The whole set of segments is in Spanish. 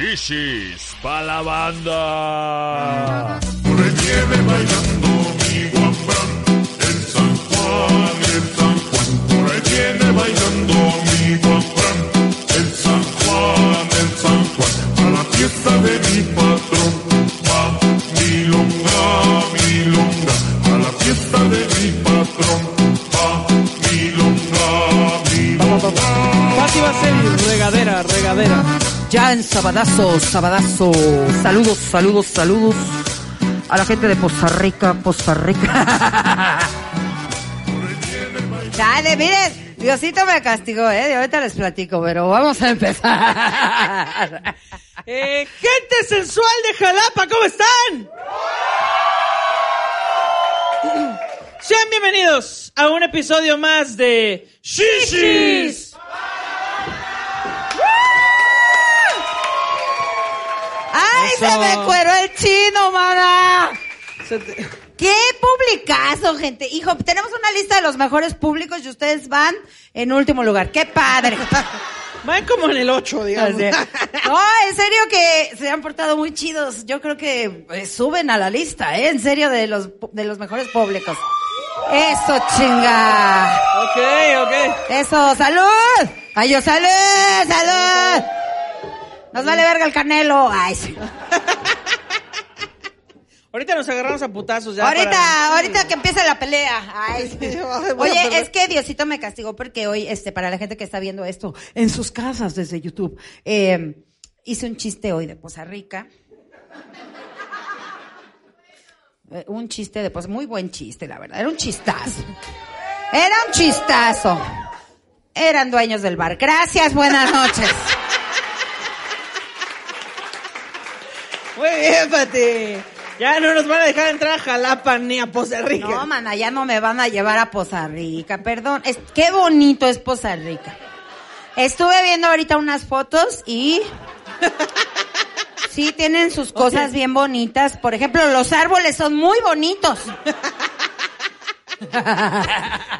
Shishis pa' la banda. Por ahí viene bailando mi guambrán, el San Juan, el San Juan. Por ahí viene bailando mi guambrán, el San Juan, el San Juan. A la fiesta de mi patrón, va milonga, milonga. A la fiesta de mi patrón, va milonga, milonga. Pati va a ser regadera, regadera. Ya en Sabadazo, Sabadazo. Saludos, saludos, saludos. A la gente de Poza Rica, Poza Rica. Dale, miren, Diosito me castigó, ¿eh? De ahorita les platico, pero vamos a empezar. Eh, gente sensual de Jalapa, ¿cómo están? Sean bienvenidos a un episodio más de Shishis. ¡Ay, Eso. se me cueró el chino, mana! Te- ¡Qué publicazo, gente! Hijo, tenemos una lista de los mejores públicos y ustedes van en último lugar. ¡Qué padre! Van como en el 8, digamos. No, en serio que se han portado muy chidos. Yo creo que eh, suben a la lista, ¿eh? En serio, de los, de los mejores públicos. Eso, chinga. ok, ok. Eso, salud. Ay, yo, salud, salud. Nos vale verga el canelo. Ay, sí. Ahorita nos agarramos a putazos ya. Ahorita, para- ahorita que empiece la pelea. Ay, sí. Oye, es que Diosito me castigó porque hoy, este, para la gente que está viendo esto en sus casas desde YouTube, eh, hice un chiste hoy de Poza Rica. Eh, un chiste de Poza, muy buen chiste, la verdad. Era un chistazo. Era un chistazo. Eran dueños del bar. Gracias, buenas noches. Muy bien, Pati. Ya no nos van a dejar entrar a Jalapa ni a Poza Rica. No, mana, ya no me van a llevar a Poza Rica, perdón. Es, qué bonito es Poza Rica. Estuve viendo ahorita unas fotos y sí tienen sus cosas bien bonitas. Por ejemplo, los árboles son muy bonitos.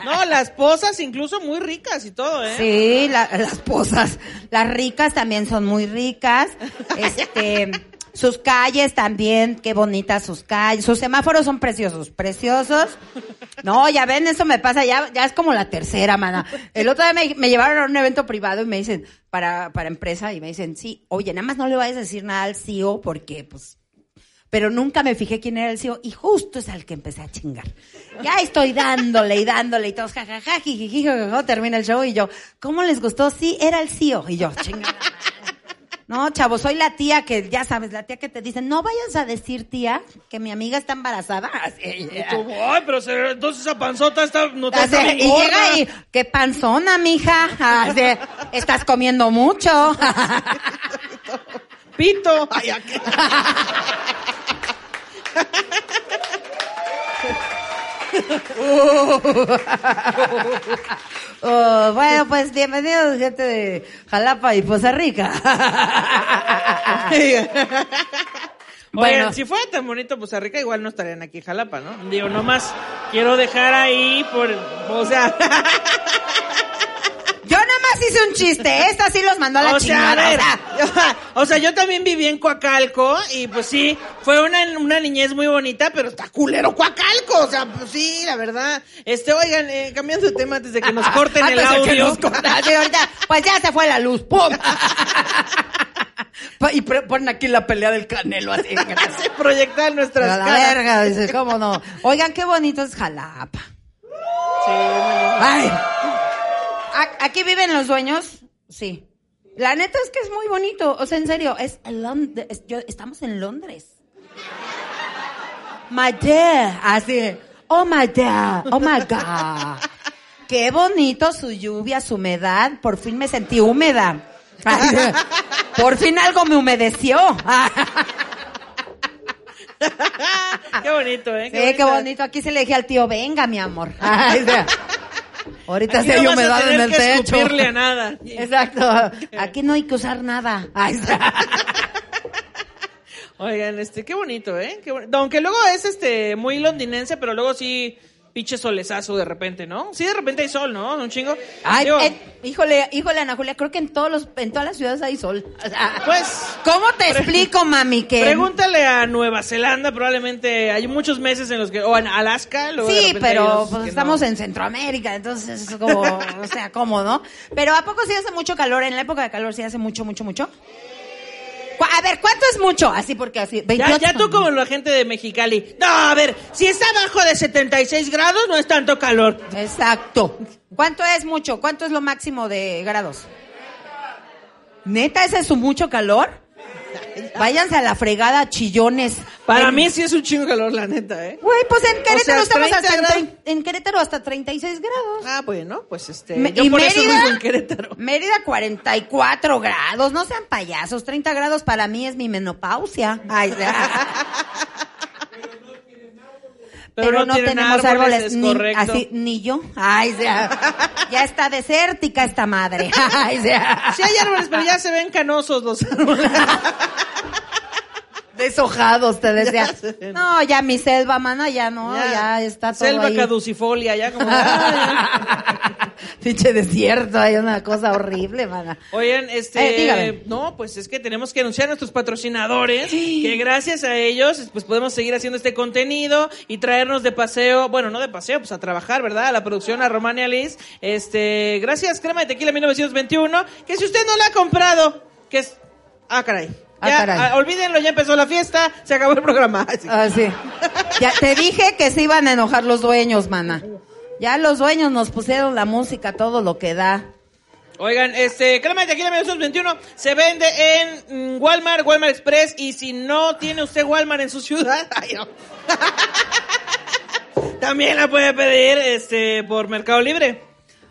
No, las pozas incluso muy ricas y todo, ¿eh? Sí, la- las pozas, las ricas también son muy ricas. Este, sus calles también, qué bonitas sus calles. Sus semáforos son preciosos, preciosos. No, ya ven, eso me pasa, ya, ya es como la tercera, mana. El otro día me, llevaron a un evento privado y me dicen, para, para empresa, y me dicen, sí, oye, nada más no le vayas a decir nada al CEO porque, pues, pero nunca me fijé quién era el CEO y justo es al que empecé a chingar. Ya estoy dándole y dándole y todos jajaja, termina el show y yo, ¿cómo les gustó? Sí, era el CEO y yo, chingada. No, chavo, soy la tía que, ya sabes, la tía que te dice, no vayas a decir, tía, que mi amiga está embarazada. Así, Y tú, Ay, pero se- entonces esa panzota está, no te está y gorda. llega y, qué panzona, mija. Así, estás comiendo mucho. Pito. Ay, Oh, bueno, pues bienvenidos, gente de Jalapa y Poza Rica. Bueno, Bueno. si fuera tan bonito Poza Rica, igual no estarían aquí en Jalapa, ¿no? Digo, nomás quiero dejar ahí por, o sea, Yo nada más hice un chiste, esta sí los mandó a la o sea, a chingada. ver, o sea, yo- o sea, yo también viví en Coacalco y pues sí, fue una, una niñez muy bonita, pero está culero Coacalco, o sea, pues sí, la verdad. Este, oigan, eh, cambiando de tema antes de que nos corten el audio. sí, ahorita, pues ya se fue la luz, ¡pum! Y ponen aquí la pelea del canelo así. Se proyectan nuestras la caras. verga, dice, ¿cómo no? Oigan, qué bonito es Jalapa. Sí. Ay. ¿Aquí viven los dueños? Sí. La neta es que es muy bonito. O sea, en serio, es, Lond- es- yo- estamos en Londres. My dear. Así. Oh my dear. Oh my God. Qué bonito su lluvia, su humedad. Por fin me sentí húmeda. Por fin algo me humedeció. Qué bonito, ¿eh? Sí, qué bonito. Aquí se le dije al tío, venga, mi amor. Ahorita sí hay no humedad en el que techo. escupirle a nada. Exacto. Aquí no hay que usar nada. O sea, Oigan, este, qué bonito, ¿eh? Qué Aunque luego es este muy londinense, pero luego sí pinche solezazo de repente, ¿no? Sí, de repente hay sol, ¿no? Un chingo. Ay, Digo, eh, híjole, híjole, Ana Julia, creo que en todos los, en todas las ciudades hay sol. O sea, Pues, ¿Cómo te explico, mami, que Pregúntale a Nueva Zelanda, probablemente hay muchos meses en los que, o en Alaska, luego Sí, pero pues, estamos no. en Centroamérica, entonces es como, o sea, ¿cómo, no? Pero ¿a poco sí hace mucho calor? En la época de calor sí hace mucho, mucho, mucho. A ver, ¿cuánto es mucho? Así porque así, Ya, 28. ya tú como la gente de Mexicali. No, a ver, si está abajo de 76 grados, no es tanto calor. Exacto. ¿Cuánto es mucho? ¿Cuánto es lo máximo de grados? ¿Neta ese es su mucho calor? Váyanse a la fregada, chillones. Para mí sí es un chingo calor, la neta, ¿eh? Güey, pues en Querétaro sea, estamos 30 hasta en, grados. en Querétaro hasta 36 grados. Ah, bueno, pues este. Me- yo y por eso Mérida, vivo en Querétaro. Mérida 44 grados, no sean payasos, 30 grados para mí es mi menopausia. Ay, pero, no, tenemos árboles, es ni, así, ni yo. Ay, sea, ya está desértica esta madre. Ay, sea, Sí hay árboles, pero ya se ven canosos los árboles. deshojados, te decía. No, ya mi selva, mana, ya no, ya, está todo Selva ahí. caducifolia, ya como... Pinche desierto, hay una cosa horrible, mana. Oigan, este... Eh, no, pues es que tenemos que anunciar a nuestros patrocinadores, que gracias a ellos, pues podemos seguir haciendo este contenido y traernos de paseo, bueno, no de paseo, pues a trabajar, ¿verdad? A la producción, a Romania Liz. Este, gracias, Crema de Tequila 1921, que si usted no la ha comprado, que es... Ah, caray. Ah, Ya, ah, olvídenlo, ya empezó la fiesta, se acabó el programa. Ay, sí. Ah, sí. Ya te dije que se iban a enojar los dueños, mana. Ya los dueños nos pusieron la música, todo lo que da. Oigan, este, crema de tequila 1921 se vende en mm, Walmart, Walmart Express y si no tiene usted Walmart en su ciudad, ay, no. también la puede pedir este por Mercado Libre.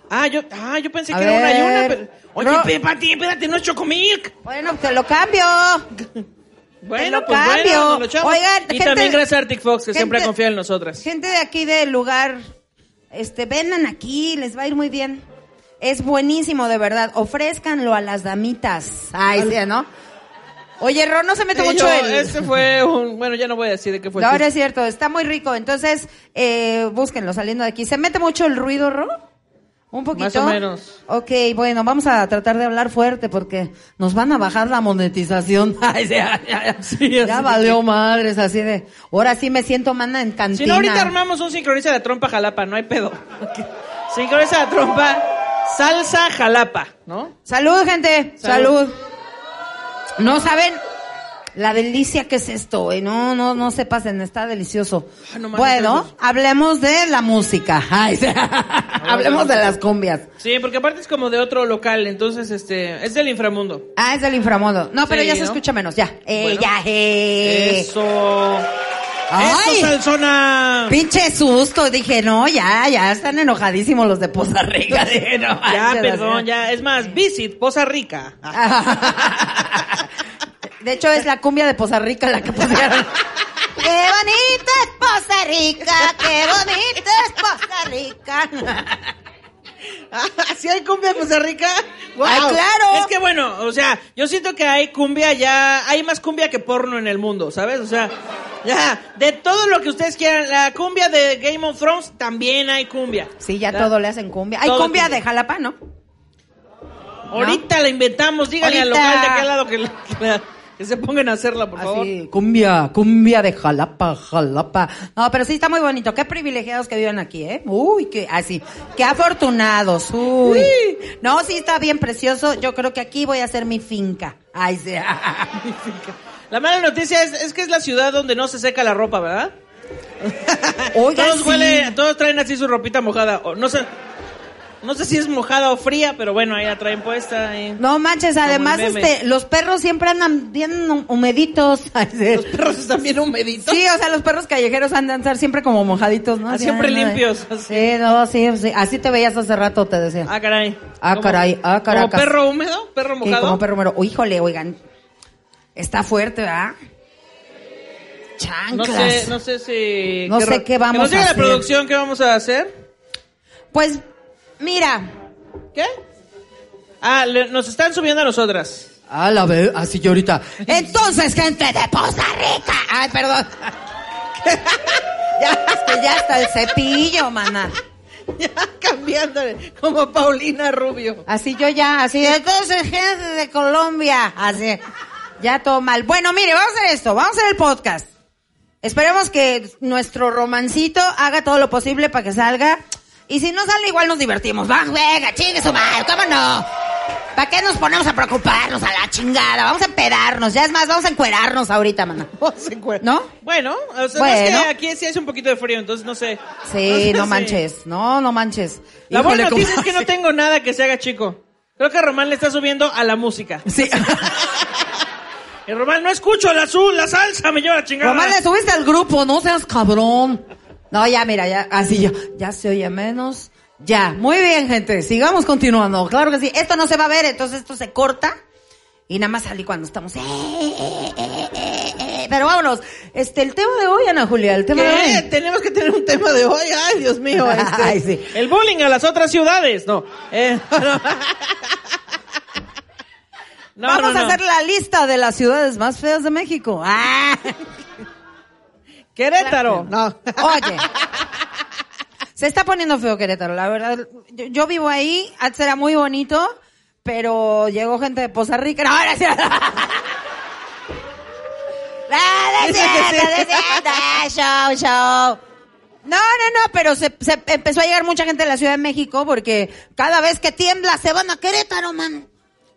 Ah, yo, ah, yo pensé A que era una y una, pero... Oye, pe- Pati, espérate, no es Chocomilk. Bueno, te lo cambio. Bueno, pues cambio. bueno, lo. Oigan, y gente- también gracias a Arctic Fox, que gente- siempre confía en nosotras. Gente de aquí del lugar, este, vengan aquí, les va a ir muy bien. Es buenísimo, de verdad. Ofrézcanlo a las damitas. Ay, sí, ¿no? Oye, Ron, no se mete Sí, mucho yo- el... Este fue un... Bueno, ya no voy a decir de qué fue. No, ahora es cierto, está muy rico. Entonces, eh, búsquenlo saliendo de aquí. ¿Se mete mucho el ruido, Ro? ¿Un poquito? Más o menos. Ok, bueno, vamos a tratar de hablar fuerte porque nos van a bajar la monetización. Ay, ya, ya, ya. Sí, Ya valió madres, así de... Ahora sí me siento mana en cantina. Si no, ahorita armamos un sincroniza de trompa jalapa, no hay pedo. Sincroniza de trompa, salsa jalapa, ¿no? Salud, gente. Salud. Salud. No saben la delicia que es esto, güey. No, no, no se pasen, está delicioso. Ay, no mames, bueno, hablemos de la música. Ay, sí. hablemos de las cumbias. Sí, porque aparte es como de otro local, entonces este es del inframundo. Ah, es del inframundo. No, pero Sí, ya se escucha menos, ya. Eh, Bueno. ya, eh. Eso. Ay. Eso, Salsona. Pinche susto, dije, no, ya, ya están enojadísimos los de Poza Rica. Dije, no, Ya, perdón, ya. Es más, Visit, Poza Rica. De hecho, es la cumbia de Poza Rica la que pusieron. ¡Qué bonita es Poza Rica! ¡Qué bonita es Poza Rica! ¿Sí hay cumbia en Costa Rica? ¡Wow! Ay, claro. Es que bueno, o sea, yo siento que hay cumbia ya, hay más cumbia que porno en el mundo, ¿sabes? O sea, ya, de todo lo que ustedes quieran, la cumbia de Game of Thrones también hay cumbia. Sí, ya todo le hacen cumbia. Hay Todo cumbia cumbia. de Jalapa, ¿no? Ahorita la inventamos, díganle al Ahorita. local de aquel lado que, la- que se pongan a hacerla, por favor. Así, cumbia, cumbia de Jalapa, Jalapa. No, pero sí está muy bonito. Qué privilegiados que viven aquí, ¿eh? Uy, qué, así, qué afortunados. Uy. No, sí está bien precioso. Yo creo que aquí voy a hacer mi finca. Ay, sí. La mala noticia es, es que es la ciudad donde no se seca la ropa, ¿verdad? Oigan, todos sí. huele, todos traen así su ropita mojada. No sé, no sé si es mojada o fría, pero bueno, ahí la traen puesta. y- No manches, además, este, los perros siempre andan bien hum- humeditos. Sí. Los perros están bien humeditos. Sí, o sea, los perros callejeros andan a andar siempre como mojaditos, ¿no? Ah, Así, siempre ay, no, limpios, así. Sí, no, sí, sí. Así te veías hace rato, te decía. Ah, caray. Ah, ¿Cómo- caray, ah, ¿Como caracas. perro húmedo? ¿Perro Sí, mojado? como perro. Oh, híjole, oigan. Está fuerte, ¿verdad? No Chanclas. sé, no sé si... No sé qué vamos que nos a la hacer. producción qué vamos a hacer. Pues, mira. ¿Qué? Ah, le- nos están subiendo a nosotras. A la vez, así yo ahorita. Entonces, gente de Poza Rica. Ay, perdón. Ya, es que ya está el cepillo, mana. Ya cambiándole, como Paulina Rubio. Así yo ya, así de entonces gente de Colombia, así. Ya todo mal. Bueno, mire, vamos a hacer esto, vamos a hacer el podcast. Esperemos que nuestro romancito haga todo lo posible para que salga. Y si no sale, igual nos divertimos. Va, venga, chingue su madre, ¿cómo no? ¿Para qué nos ponemos a preocuparnos a la chingada? Vamos a empedarnos. Ya es más, vamos a encuerarnos ahorita, mana. ¿No? Bueno, o sea, Bueno. es que aquí sí hace un poquito de frío, entonces no sé. Sí, sé no manches. No, no manches. La buena Híjole, noticia es que no tengo nada que se haga chico. Creo que Román le está subiendo a la música. Sí. Y Román, no escucho la azul, la salsa, me lleva la chingada. Román, le subiste al grupo, no seas cabrón. No, ya, mira, ya, así ya, ya se oye menos. Ya, muy bien, gente, sigamos continuando. Claro que sí. Esto no se va a ver, entonces esto se corta. Y nada más salí cuando estamos. eh, eh, eh. Pero vámonos. Este, el tema de hoy, Ana Julia, el tema de hoy. Tenemos que tener un tema de hoy. Ay, Dios mío. este, Ay, sí. El bullying a las otras ciudades. No. No. No, Vamos no, a hacer la lista de las ciudades más feas de México. Ah. Querétaro. No. Oye. Se está poniendo feo Querétaro, la verdad. Yo, yo vivo ahí, antes era muy bonito, pero llegó gente de Poza Rica. No, ahora sí. Ah. Ah, show, show. No, no, no, pero se, se empezó a llegar mucha gente de la Ciudad de México porque cada vez que tiembla se van a Querétaro, man.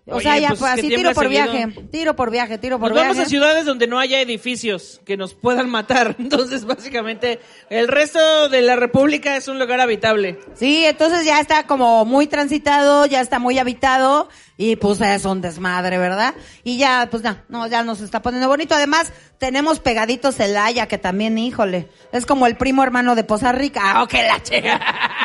O Oye, sea, ya pues, fue es que así, tiembla tiro por seguido. viaje, tiro por viaje, tiro por Nos vamos viaje. a ciudades donde no haya edificios que nos puedan matar. Entonces, básicamente, el resto de la República es un lugar habitable. Sí, entonces ya está como muy transitado, ya está muy habitado y pues es un desmadre, ¿verdad? Y ya, pues no, no, ya nos está poniendo bonito. Además, tenemos pegadito Celaya, que también, híjole, es como el primo hermano de Poza Rica. Ah, ok, la chica.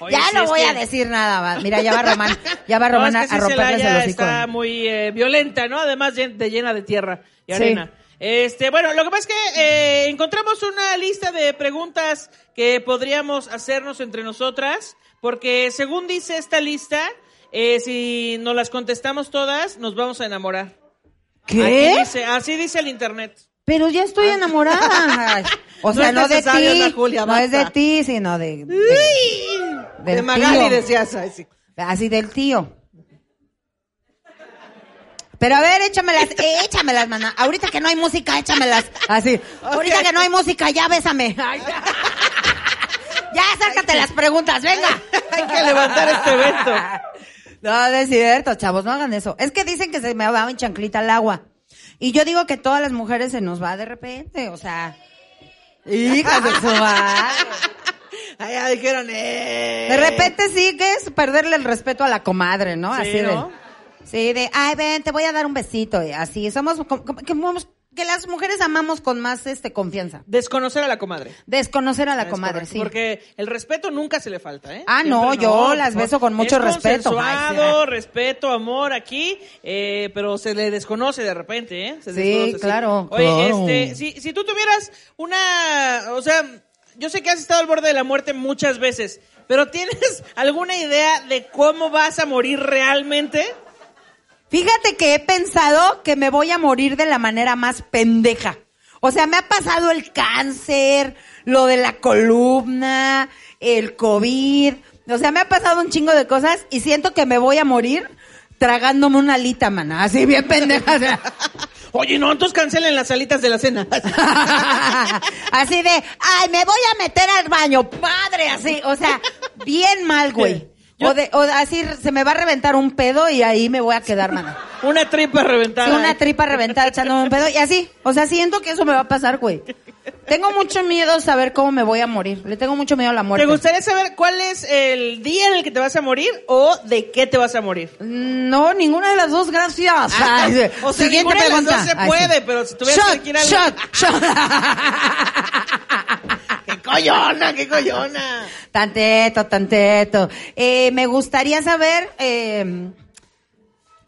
Oye, ya no es voy que- a decir nada más. Mira, ya va Román, ya va No, Román es a, que a romperles el hocico. está muy eh, violenta, ¿no? Además de llena de tierra y Sí. arena. Este, bueno, lo que pasa es que eh, encontramos una lista de preguntas que podríamos hacernos entre nosotras, porque según dice esta lista, eh, si nos las contestamos todas, nos vamos a enamorar. ¿Qué? dice, así dice el internet. Pero ya estoy enamorada. Ay, O Ah. No sea, es no, de ti. No es de ti, sino de... de- de Magali tío. decías. ay, sí. Así del tío. Pero a ver, échamelas, eh, échamelas, mana. Ahorita que no hay música, échamelas. Así. Ahorita que no hay música, ya bésame. Ay, ya. Ya, sácate las preguntas, venga. Hay que levantar este evento. No, no es cierto, chavos, no hagan eso. Es que dicen que se me va en chanclita al agua. Y yo digo que todas las mujeres se nos va de repente, o sea. Hijas de su madre. Ya dijeron, eh. De repente sí que es perderle el respeto a la comadre, ¿no? Sí, así ¿no? de. Sí, de, ay, ven, te voy a dar un besito. y así, somos, que, que las mujeres amamos con más este confianza. Desconocer a la comadre. Desconocer a la Es comadre, correcto, sí. Porque el respeto nunca se le falta, ¿eh? Ah, no, yo las beso con mucho Es respeto. consensuado, Ay, respeto, amor aquí, eh, pero se le desconoce de repente, ¿eh? Se Sí, desconoce, claro, Oye, claro. este, si, si tú tuvieras una, o sea, yo sé que has estado al borde de la muerte muchas veces, pero ¿tienes alguna idea de cómo vas a morir realmente? Fíjate que he pensado que me voy a morir de la manera más pendeja. O sea, me ha pasado el cáncer, lo de la columna, el COVID. O sea, me ha pasado un chingo de cosas y siento que me voy a morir tragándome una alita, mana. Así bien pendeja. o sea. Oye, no, entonces cancelen las salitas de la cena. así de, ay, me voy a meter al baño, padre, así. O sea, bien mal, güey. Yo- O, de, o así se me va a reventar un pedo y ahí me voy a quedar, mana. Una tripa reventada. Sí, una tripa reventada echándome un pedo. Y así, o sea, siento que eso me va a pasar, güey. Tengo mucho miedo a saber cómo me voy a morir. Le tengo mucho miedo a la muerte. ¿Te gustaría saber cuál es el día en el que te vas a morir o de qué te vas a morir? No, ninguna de las dos, gracias. Ay, sí. o sea, Siguiente ninguna de las pregunta. dos se Ay, puede, sí. pero si tuvieras que Shot, elegir algo- shot, shot. ¡Qué coyona, qué coyona! Tanteto, tanteto. Eh, me gustaría saber, eh,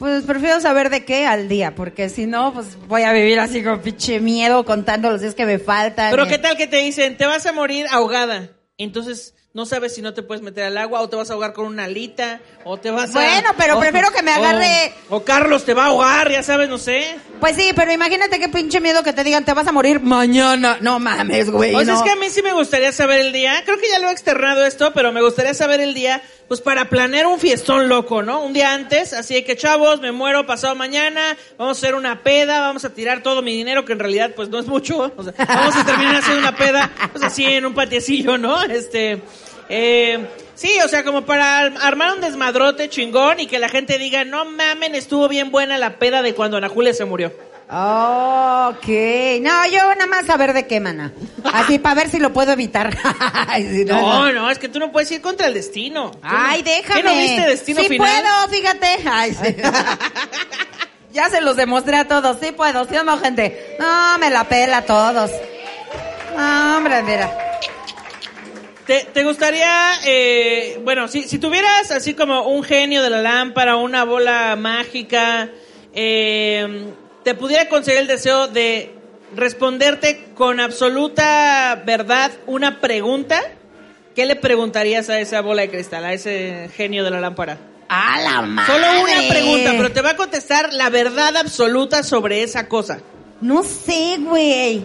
pues prefiero saber de qué al día, porque si no, pues voy a vivir así con pinche miedo contando los días que me faltan. Pero Eh, qué tal que te dicen, te vas a morir ahogada. Entonces no sabes si no te puedes meter al agua o te vas a ahogar con una alita o te vas a... Bueno, pero prefiero que me agarre- O, o Carlos te va a ahogar, ya sabes, no sé. Pues sí, pero imagínate qué pinche miedo que te digan, te vas a morir mañana. No mames, güey. Sea, no. es que a mí sí me gustaría saber el día. Creo que ya lo he externado esto, pero me gustaría saber el día, pues para planear un fiestón loco, ¿no? Un día antes, así de que chavos, me muero pasado mañana, vamos a hacer una peda, vamos a tirar todo mi dinero, que en realidad pues no es mucho. O sea, vamos a terminar haciendo una peda, pues así en un patiecillo, ¿no? Este, eh, sí, o sea, como para ar- armar un desmadrote chingón y que la gente diga, no mamen, estuvo bien buena la peda de cuando Ana Julia se murió. Ok. No, yo nada más saber de qué, mana. Así para ver si lo puedo evitar. No, no. Es que tú no puedes ir contra el destino. Ay, no- déjame. ¿Qué no viste Destino sí Final? puedo, fíjate. Ay, sí. ya se los demostré a todos. Sí puedo, ¿sí o no, gente? No, me la pela a todos. No, hombre, mira. ¿Te, te gustaría, eh, bueno, si, si tuvieras así como un genio de la lámpara, una bola mágica, eh, te pudiera conceder el deseo de responderte con absoluta verdad una pregunta, ¿qué le preguntarías a esa bola de cristal, a ese genio de la lámpara? A la madre. Solo una pregunta, pero te va a contestar la verdad absoluta sobre esa cosa. No sé, güey.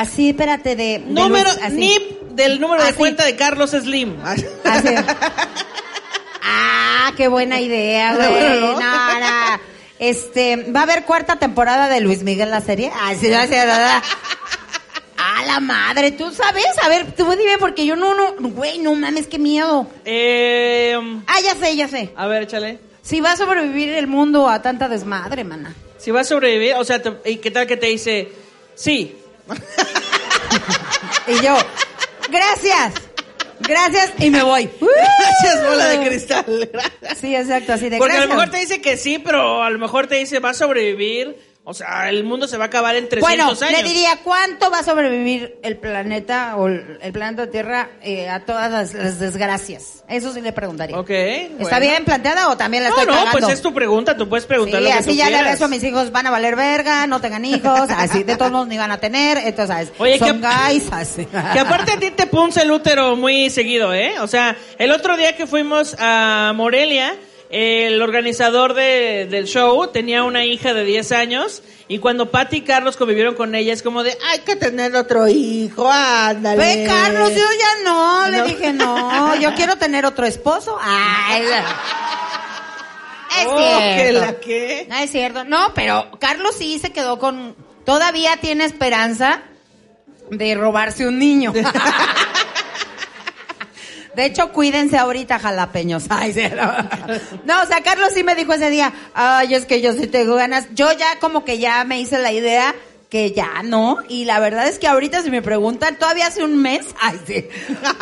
Así, espérate, de... de Número, los- así. NIP del número de cuenta de Carlos Slim. Así. Ah, qué buena idea, güey. Este, ¿va a haber cuarta temporada de Luis Miguel la serie? Ah, sí, sí. A la madre, ¿tú sabes? A ver, tú dime porque yo no, no, güey, no mames, qué miedo. Eh, Ah, ya sé, ya sé. a ver, échale. Si va a sobrevivir el mundo a tanta desmadre, mana. Si va a sobrevivir, o sea, ¿y qué tal que te dice? Sí. Y yo, gracias, gracias y me voy. Gracias, bola de cristal. Sí, exacto, así de Porque a lo gracias. mejor te dice que sí, pero a lo mejor te dice va a sobrevivir. O sea, el mundo se va a acabar en 300 Bueno, años. le diría, ¿cuánto va a sobrevivir el planeta o el planeta Tierra eh, a todas las, las desgracias? Eso sí le preguntaría. Ok. ¿Está bueno. bien planteada o también la No, estoy no, cagando? pues es tu pregunta, tú puedes preguntar Sí, lo que así tú ya le quieras. rezo a mis hijos, van a valer verga, no tengan hijos, así, de todos modos ni van a tener, entonces, ¿sabes? Oye, son ¿qué- guys, así. Que aparte a ti te punce el útero muy seguido, ¿eh? O sea, el otro día que fuimos a Morelia, el organizador de- del show tenía una hija de 10 años y cuando Patti y Carlos convivieron con ella es como de, hay que tener otro hijo, ándale. Ve, Carlos, yo ya no, le No. dije, no, yo quiero tener otro esposo. Ay, es Oh, cierto. que la que... No es cierto. No, pero Carlos sí se quedó con. Todavía tiene esperanza de robarse un niño. De hecho, cuídense ahorita, jalapeños. Ay, sí, no. No, o sea, Carlos sí me dijo ese día, ay, es que yo sí tengo ganas. Yo ya como que ya me hice la idea que ya no. Y la verdad es que ahorita si me preguntan, todavía hace un mes, ay, sí.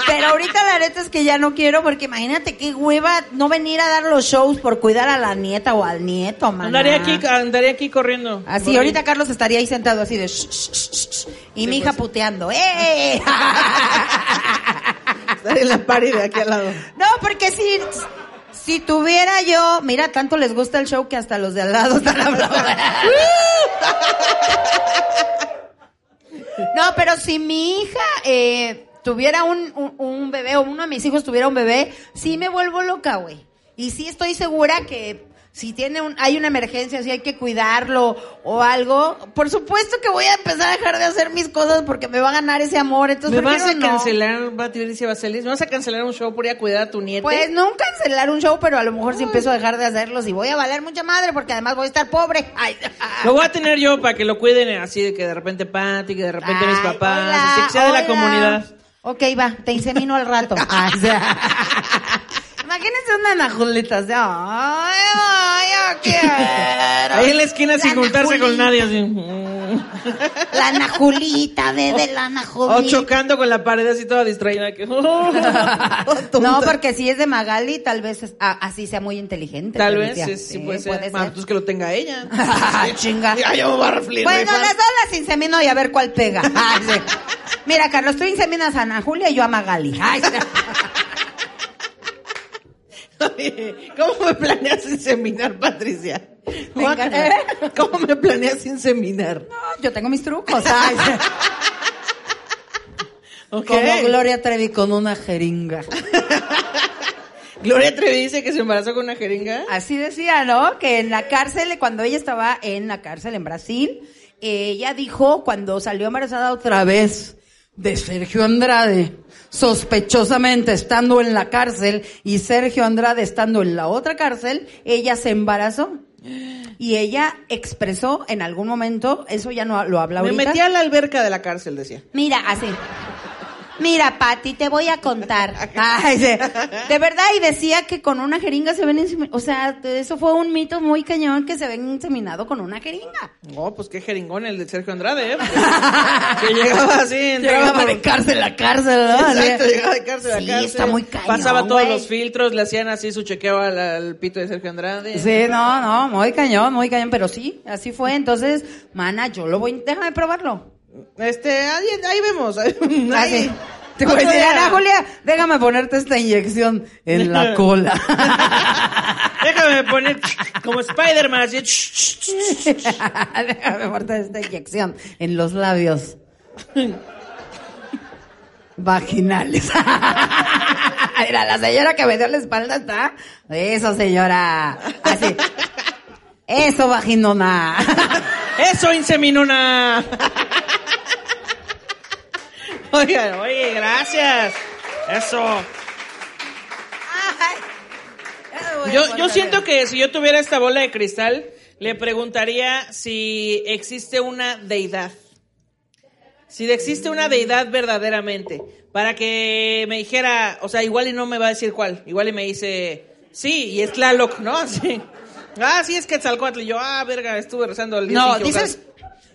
Pero ahorita la neta es que ya no quiero porque imagínate qué hueva no venir a dar los shows por cuidar a la nieta o al nieto, man. Andaría aquí, andaría aquí corriendo. Así, ahorita Carlos estaría ahí sentado así de... "Shh, shh, shh, shh", y mi hija puteando. ¡Eh! Estaría en la pared de aquí al lado. no, porque si, si tuviera yo... Mira, tanto les gusta el show que hasta los de al lado están hablando. no, pero si mi hija... eh, tuviera un, un, un bebé o uno de mis hijos tuviera un bebé, sí me vuelvo loca, güey. Y sí estoy segura que si tiene un, hay una emergencia, si hay que cuidarlo o algo, por supuesto que voy a empezar a dejar de hacer mis cosas porque me va a ganar ese amor. Entonces, ¿Me vas a no. cancelar, Patricia Baselis? ¿Me vas a cancelar un show por ir a cuidar a tu nieta? Pues no cancelar un show, pero a lo mejor si empiezo a dejar de hacerlos y voy a valer mucha madre porque además voy a estar pobre. Ay. Lo voy a tener yo para que lo cuiden así de que de repente Patty, que de repente mis papás, hola, así que sea de la comunidad. Ok, va, te insemino al rato. Ay, o sea. Imagínense una anajulita. así, Ay, ay, yo quiero. Ahí en la esquina sin La juntarse con nadie, así. La anajulita, bebé, la O anajulita. chocando con la pared así toda distraída. Que... No, porque si es de Magali, tal vez es- ah, así sea muy inteligente. Tal vez, sí, sí puede ser. Ah, pues que lo tenga ella. Chinga. Ya, yo me voy a reflejar. Bueno, las dos las insemino y a ver cuál pega. Ay, sí. Mira, Carlos, tú inseminas a Ana Julia y yo a Magali. Ay, sí. ¿Cómo me planeas inseminar, Patricia? Venga. ¿Cómo me planeas inseminar? yo tengo mis trucos. Ay. Como Gloria Trevi con una jeringa. Gloria Trevi dice que se embarazó con una jeringa. Así decía, ¿no? Que en la cárcel, cuando ella estaba en la cárcel en Brasil, ella dijo cuando salió embarazada otra vez de Sergio Andrade, sospechosamente estando en la cárcel y Sergio Andrade estando en la otra cárcel, ella se embarazó. Y ella expresó en algún momento, eso ya no lo habla Me ahorita. metí a la alberca de la cárcel, decía. Mira, así. Mira, Pati, te voy a contar. Ay, sí. De verdad, y decía que con una jeringa se ven inseminados. O sea, eso fue un mito muy cañón que se ven inseminado con una jeringa. No, pues qué jeringón el de Sergio Andrade, ¿eh? que llegaba así, Llegaba por- de cárcel a cárcel, ¿no? Exacto, llegaba de cárcel a Sí, cárcel. está muy cañón, Pasaba todos los filtros, le hacían así su chequeo al, al pito de Sergio Andrade. Sí, no, no, muy cañón, muy cañón, pero sí, así fue. Entonces, mana, yo lo voy, déjame probarlo. Este, ahí, ahí vemos. Ahí, Así. Te voy a decir. Ana Julia, déjame ponerte esta inyección en la cola. Déjame poner como Spider-Man, así. Déjame ponerte esta inyección en los labios vaginales. Mira, la señora que me dio la espalda está. Eso, señora. Así. Eso, vaginona. ¡Eso, inseminona! Oigan, oye, gracias. Eso. Yo, yo siento que si yo tuviera esta bola de cristal, le preguntaría si existe una deidad. Si existe una deidad verdaderamente. Para que me dijera, o sea, igual y no me va a decir cuál. Igual y me dice, sí, y es Tlaloc, ¿no? Así. Ah, sí, es Quetzalcoatl. Y yo, ah, verga, estuve rezando el día No, dices,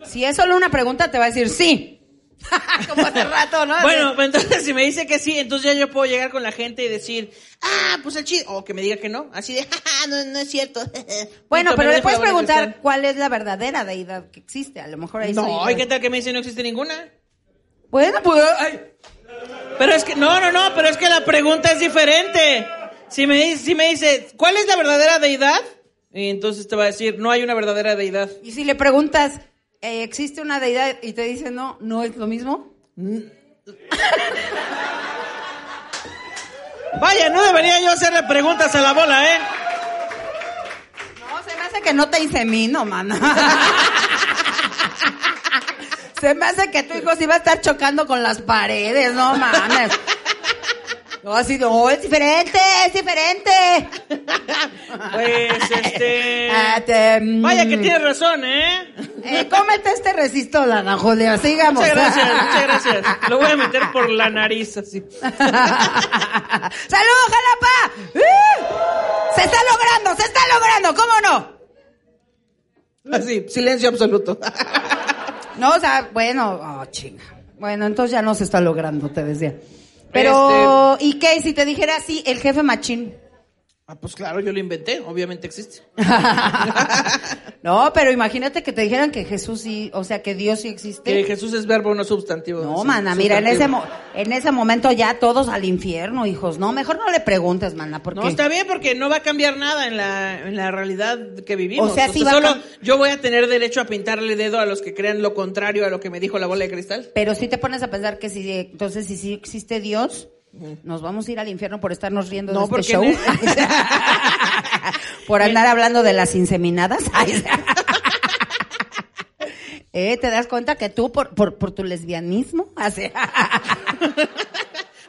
si es solo una pregunta, te va a decir sí. Como hace rato, ¿no? Bueno, pues entonces si me dice que sí, entonces ya yo puedo llegar con la gente y decir, ah, pues el chiste, o que me diga que no, así de, "Ja, no, no es cierto. Bueno, pero le puedes preguntar cuál es la verdadera deidad que existe. A lo mejor ahí No, soy ¿y qué tal que me dice no existe ninguna? Bueno, pues... ay, Pero es que, no, no, no, pero es que la pregunta es diferente. Si me dice, si me dice, ¿cuál es la verdadera deidad? Y entonces te va a decir, no hay una verdadera deidad. Y si le preguntas, ¿existe una deidad? Y te dice no, ¿no es lo mismo? Vaya, no debería yo hacerle preguntas a la bola, ¿eh? No, se me hace que no te insemino, mana. se me hace que tu hijo sí va a estar chocando con las paredes, no mames. No, así, no, es diferente, es diferente. Pues, este... Te-. Vaya que tienes razón, ¿eh? Eh, cómete este resistol, Ana Julia, sigamos. Muchas gracias, muchas gracias. Lo voy a meter por la nariz, así. ¡Salud, Jalapa! ¡Uh! Se está logrando, se está logrando, ¿cómo no? Así, silencio absoluto. No, o sea, bueno, oh, chinga. Bueno, entonces ya no se está logrando, te decía. Pero, ¿y qué? Si te dijera así, el jefe machín. Ah, pues claro, yo lo inventé, obviamente existe. no, pero imagínate que te dijeran que Jesús sí, o sea, que Dios sí existe. Que Jesús es verbo, no sustantivo. No, Sí, mana, mira, en ese, mo- en ese momento ya todos al infierno, hijos. No, mejor no le preguntes, mana, porque... No, está bien porque no va a cambiar nada en la, en la realidad que vivimos. O sea, sí va solo yo voy a tener derecho a pintarle dedo a los que crean lo contrario a lo que me dijo la bola de cristal. Pero si te pones a pensar que si, entonces, si sí existe Dios, nos vamos a ir al infierno por estarnos riendo No, de este show. por andar hablando de las inseminadas. Eh, ¿Te das cuenta que tú, por, por, por tu lesbianismo, hace...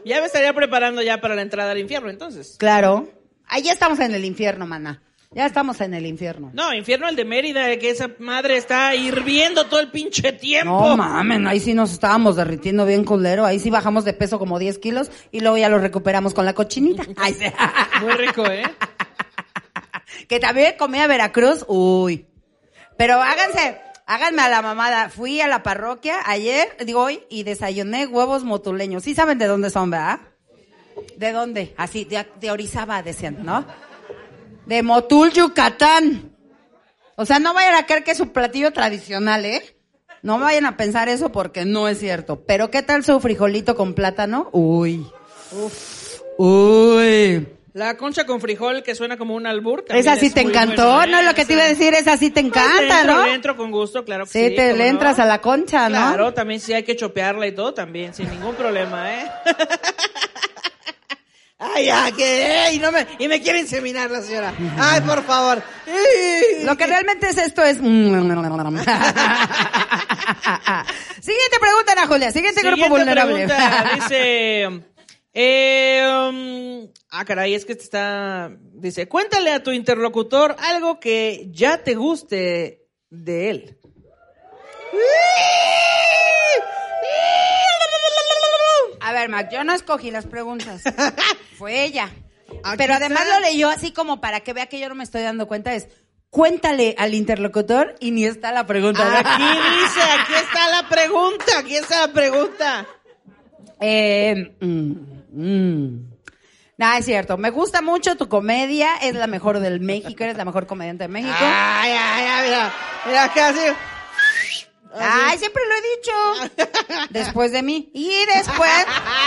Ya me estaría preparando ya para la entrada al infierno, entonces. claro. Ahí ya estamos en el infierno, mana. Ya estamos en el infierno. No, infierno el de Mérida, que esa madre está hirviendo todo el pinche tiempo. No mamen, ahí sí nos estábamos derritiendo bien culero, ahí sí bajamos de peso como 10 kilos y luego ya lo recuperamos con la cochinita. Ay, sí. Muy rico, ¿eh? que también comía Veracruz, uy. Pero háganse, háganme a la mamada. Fui a la parroquia ayer, digo hoy, y desayuné huevos motuleños. Sí saben de dónde son, ¿verdad? ¿De dónde? Así, de, de Orizaba, decían, ¿no? De Motul, Yucatán. O sea, no vayan a creer que es un platillo tradicional, ¿eh? No vayan a pensar eso porque no es cierto. Pero ¿qué tal su frijolito con plátano? Uy. Uy. La concha con frijol que suena como un albur. Esa sí es te encantó, ¿no? Lo que te iba a decir, esa sí te Pues le encanta, entro, ¿no? Le entro con gusto, claro que Sí, sí. te ¿cómo le entras no? a la concha, ¿no? Claro, también sí hay que chopearla y todo, también, sin ningún problema, ¿eh? Ay, ya, que, ey, no me, y me quiere inseminar la señora. Ay, por favor. Lo que realmente es esto es... Siguiente pregunta, Ana Julia. Siguiente, grupo Siguiente vulnerable. pregunta, dice... eh, um, ah, caray, es que está... Dice, cuéntale a tu interlocutor algo que ya te guste de él. A ver, Mac, yo no escogí las preguntas. Fue ella. Aquí Pero además está. lo leyó así como para que vea que yo no me estoy dando cuenta. Es, cuéntale al interlocutor y ni está la pregunta. Aquí dice, aquí está la pregunta, aquí está la pregunta. Eh, mm, mm. Nada, es cierto. Me gusta mucho tu comedia. Es la mejor del México. Eres la mejor comediante de México. Ay, ay, ay, mira, mira casi. Ay, siempre lo he dicho. Después de mí. Y después.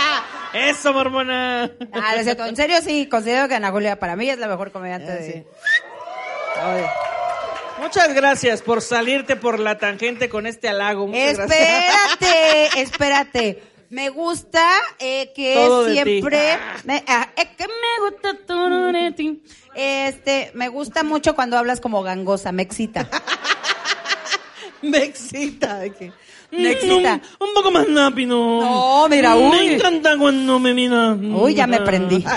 Eso, mormona. Ah, no es cierto. En serio, sí. Considero que Ana Julia para mí es la mejor comediante Ah, de. sí. Ay. Muchas gracias por salirte por la tangente con este halago. Muchas gracias. Espérate, espérate. Me gusta eh, que Todo siempre. me- ah, es que me gusta todo de ti. Este, me gusta mucho cuando hablas como gangosa, me excita. Me excita. de que- Me excita. Un, un poco más rápido. No, mira, uy. Me encanta cuando me mira. Uy, ya me prendí.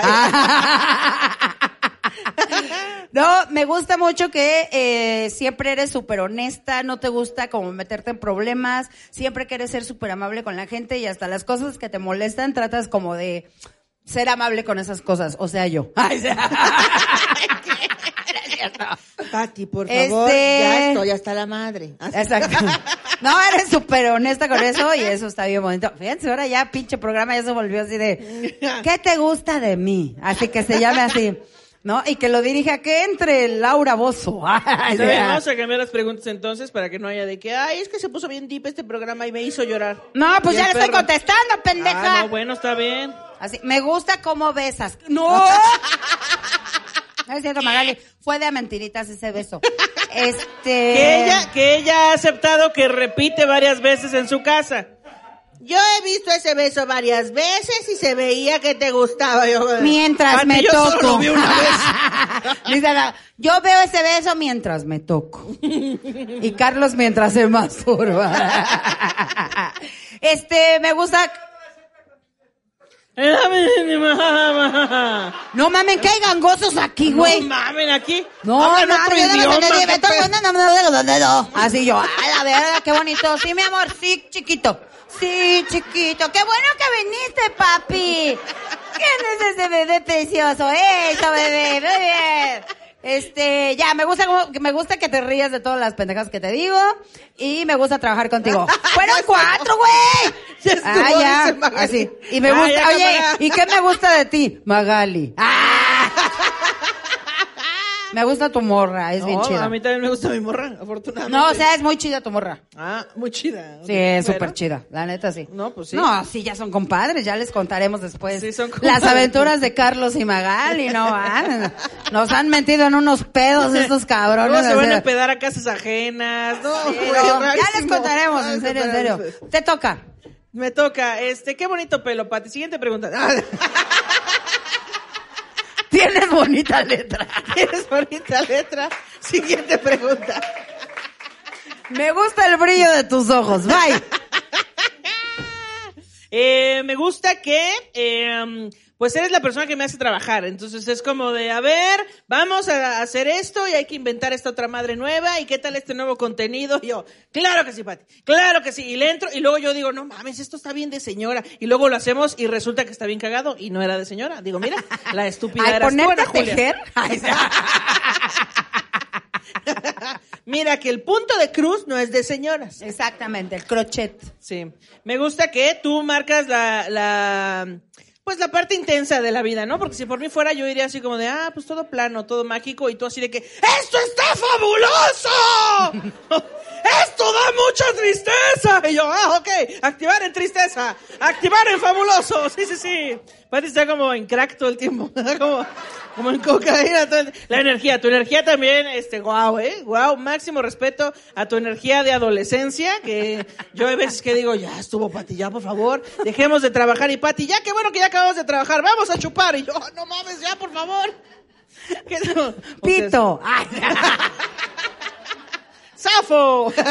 No, me gusta mucho que eh, siempre eres súper honesta, no te gusta como meterte en problemas, siempre quieres ser súper amable con la gente y hasta las cosas que te molestan tratas como de ser amable con esas cosas, o sea, yo. Ay, sí. Pati, por favor, Este- ya estoy hasta la madre. Así. Exacto. No, eres súper honesta con eso y eso está bien bonito. Fíjense, ahora ya pinche programa ya se volvió así de, ¿qué te gusta de mí? Así que se llame así, ¿no? Y que lo dirija que entre Laura Bozo. Ay, Está bien, ya. vamos a cambiar las preguntas entonces para que no haya de que, ay, es que se puso bien deep este programa y me hizo llorar. No, pues ya le estoy contestando, pendeja. Ah, no, bueno, está bien. Así, me gusta cómo besas. ¡No! No es cierto, Magali. Fue de mentiritas ese beso. Este. Que ella, que ella ha aceptado que repite varias veces en su casa. Yo he visto ese beso varias veces y se veía que te gustaba. Yo, Mientras Pati, me yo solo toco. lo vi una vez. Dice yo veo ese beso mientras me toco. Y Carlos mientras se masturba. Este, me gusta. No No mamen, que hay gangosos aquí, güey. mamen, aquí. No, Hablan no, otro no idioma. no, no, no, no, no, no. Así yo, a la verga, qué bonito. Sí, mi amor, sí, chiquito. Sí, chiquito. Qué bueno que viniste, papi. ¿Quién es ese bebé precioso? Eso, bebé, muy bien. Este, ya, me gusta como- me gusta que te rías de todas las pendejas que te digo y me gusta trabajar contigo. Fueron cuatro, güey. Ya estuvo, Ah, ya, dice así. Y me Ah, gusta, oye. ¿y qué me gusta de ti? Magali. Ah. Me gusta tu morra, es bien No, chida. a mí también me gusta mi morra, afortunadamente. No, o sea, es muy chida tu morra. Ah, muy chida. Sí, es súper chida, la neta sí. No, pues sí. No, sí, ya son compadres, ya les contaremos después. Sí, son Las compadres. aventuras de Carlos y Magali, no van. Nos han metido en unos pedos estos cabrones. Luego se van a empedar a casas ajenas. No, Sí, güey, no, ya les contaremos, en Ay, serio, en serio. Te toca. Me toca, este, qué bonito pelo, Pati. Siguiente pregunta. Tienes bonita letra. Tienes bonita letra. Siguiente pregunta. Me gusta el brillo de tus ojos. Bye. Eh, me gusta que, eh, pues eres la persona que me hace trabajar. Entonces es como de, a ver, vamos a hacer esto y hay que inventar esta otra madre nueva. ¿Y qué tal este nuevo contenido? Y yo, claro que sí, Pati, claro que sí. Y le entro y luego yo digo, no mames, esto está bien de señora. Y luego lo hacemos y resulta que está bien cagado y no era de señora. Digo, mira, la estúpida Al eras tú, ponerte a tejer. Ay. Mira que el punto de cruz no es de señoras. Exactamente, el crochet. Sí. Me gusta que tú marcas la, la, pues la parte intensa de la vida, ¿no? Porque si por mí fuera yo iría así como de, ah, pues todo plano, todo mágico, y tú así de que, ¡esto está fabuloso! ¡Esto da mucha tristeza! Y yo, ah, ok, activar en tristeza, activar en fabuloso, sí, sí, sí. Pati está como en crack todo el tiempo, como, como en cocaína todo el La energía, tu energía también, este, guau, eh, guau, máximo respeto a tu energía de adolescencia, que yo hay veces que digo, ya estuvo Pati, ya por favor, dejemos de trabajar y Pati, ya qué bueno que ya acabamos de trabajar, vamos a chupar. Y yo, "Oh, no mames, ya por favor. Pito. ¡Safo!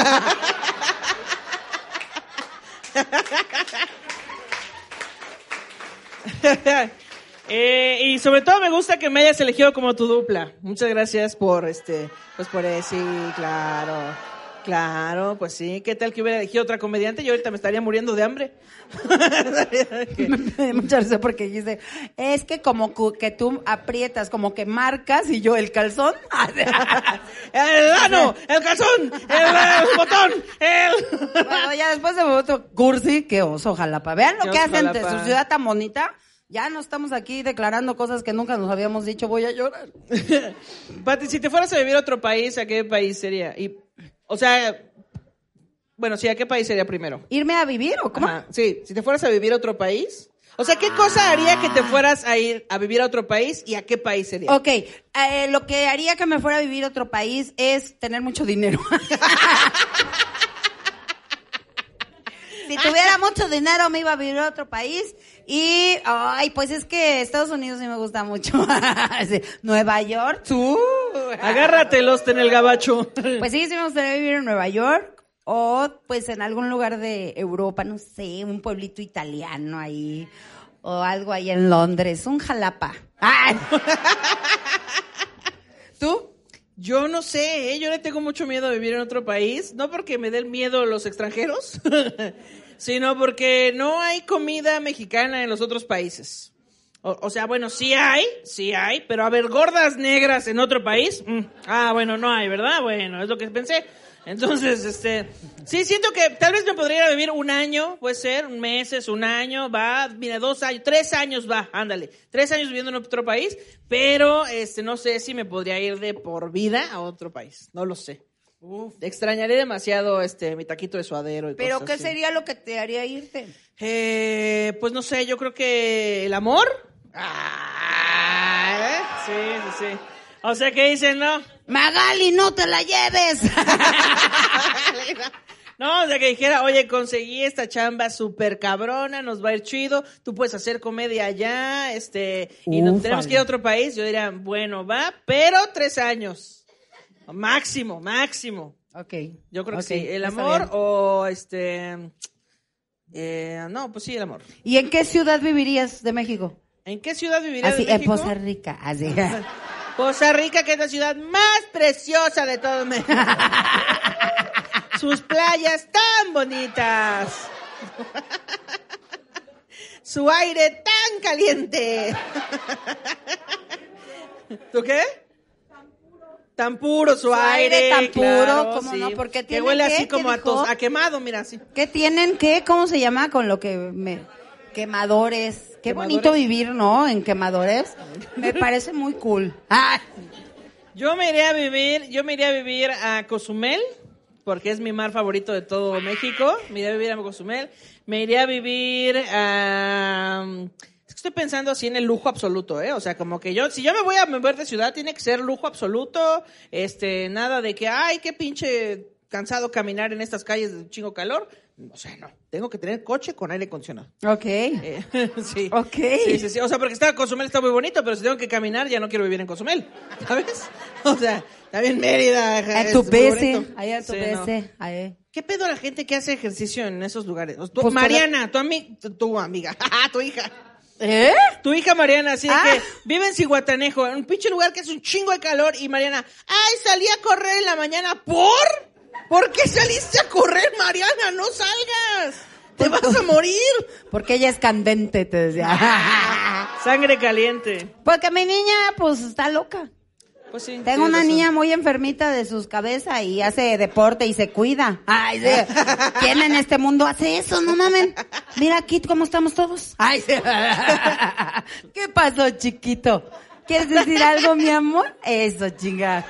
Eh, y sobre todo me gusta que me hayas elegido como tu dupla. Muchas gracias por este, pues por eso, sí, claro. Claro, pues sí. ¿Qué tal que hubiera elegido otra comediante? Yo ahorita me estaría muriendo de hambre. me mucha risa porque dice, es que como que tú aprietas, como que marcas y yo el calzón. el ano, el calzón, el, el botón, el... bueno, ya después de otro cursi, que oso jalapa. Vean lo Qué que hacen de su ciudad tan bonita. Ya no estamos aquí declarando cosas que nunca nos habíamos dicho, voy a llorar. Pati, si te fueras a vivir a otro país, ¿a qué país sería? Y, o sea, bueno, sí, ¿a qué país sería primero? ¿Irme a vivir o cómo? Ajá, sí, si te fueras a vivir a otro país. O sea, ¿qué cosa haría que te fueras a ir a vivir a otro país y a qué país sería? Ok, eh, lo que haría que me fuera a vivir a otro país es tener mucho dinero. si tuviera mucho dinero me iba a vivir a otro país y, ay, pues es que Estados Unidos sí me gusta mucho. Nueva York, tú. Agárratelos en el gabacho. Pues sí, sí me gustaría vivir en Nueva York o pues en algún lugar de Europa, no sé, un pueblito italiano ahí o algo ahí en Londres, un jalapa. Ay. ¿Tú? Yo no sé, ¿eh? yo le tengo mucho miedo a vivir en otro país, no porque me den miedo los extranjeros, sino porque no hay comida mexicana en los otros países. O, sea, bueno, sí hay, sí hay, pero a ver, gordas negras en otro país, mm, ah, bueno, no hay, ¿verdad? Bueno, es lo que pensé. Entonces, este, sí, siento que tal vez me podría ir a vivir un año, puede ser, un meses, un año, va, mira, dos años, tres años va, ándale, tres años viviendo en otro país, pero, este, no sé si me podría ir de por vida a otro país, no lo sé. Extrañaré demasiado, este, mi taquito de suadero y ¿Pero cosas qué así. sería lo que te haría irte? Eh, pues no sé, yo creo que el amor. Ah, ¿eh? Sí, sí, sí. O sea, ¿qué dicen, no? Magali, no te la lleves. No, o sea, que dijera, oye, conseguí esta chamba súper cabrona, nos va a ir chido, tú puedes hacer comedia allá, este, y nos tenemos que ir a otro país. Yo diría, bueno, va, pero tres años. Máximo, máximo. ok. Yo creo que sí. El amor o este. eh, no, pues sí, el amor. ¿Y en qué ciudad vivirías de México? ¿En qué ciudad vivirías Así, de en México? Poza Rica. Así. Costa Rica, que es la ciudad más preciosa de todo México. Sus playas tan bonitas. Su aire tan caliente. ¿Tú qué? Tan puro su Su aire aire. tan puro, claro, ¿cómo no? Porque que tiene huele qué, así ¿qué como a, tos- a quemado, mira así. ¿Qué tienen? ¿Qué? ¿Cómo se llama? Con lo que me... Quemadores. Qué ¿Quemadores? bonito vivir, ¿no? En quemadores. Me parece muy cool. Ah, Yo me iré a vivir, yo me iré a vivir a Cozumel, porque es mi mar favorito de todo México. Me iré a vivir a Cozumel. Me iré a vivir a... Es que estoy pensando así en el lujo absoluto, ¿eh? O sea, como que yo, si yo me voy a mover de ciudad, tiene que ser lujo absoluto, este, nada de que, ay, qué pinche cansado caminar en estas calles de chingo calor. O sea, no. Tengo que tener coche con aire acondicionado. ok. Eh, sí. Ok. Sí, sí, sí. O sea, porque está Cozumel está muy bonito, pero si tengo que caminar ya no quiero vivir en Cozumel. ¿Sabes? O sea, también Mérida. A tu PC. Ahí a tu Sí, no. PC. Ahí. ¿Qué pedo la gente que hace ejercicio en esos lugares? Tú- Pues, Mariana, tu, ami- tu, tu amiga, tu hija. ¿Eh? Tu hija Mariana, así Ah. que vive en Cihuatanejo, en un pinche lugar que es un chingo de calor, y Mariana, ay, salí a correr en la mañana, ¿por? ¿Por qué saliste a correr, Mariana? No salgas, te vas a morir. Porque ella es candente, te decía. Sangre caliente. Porque mi niña, pues, está loca. Pues sí. Tengo una razón. niña muy enfermita de sus cabezas y hace deporte y se cuida. Ay, sí. ¿Quién en este mundo hace eso? No mamen. Mira aquí cómo estamos todos. Ay, sí. ¿Qué pasó, chiquito? ¿Quieres decir algo, mi amor? Eso, chinga.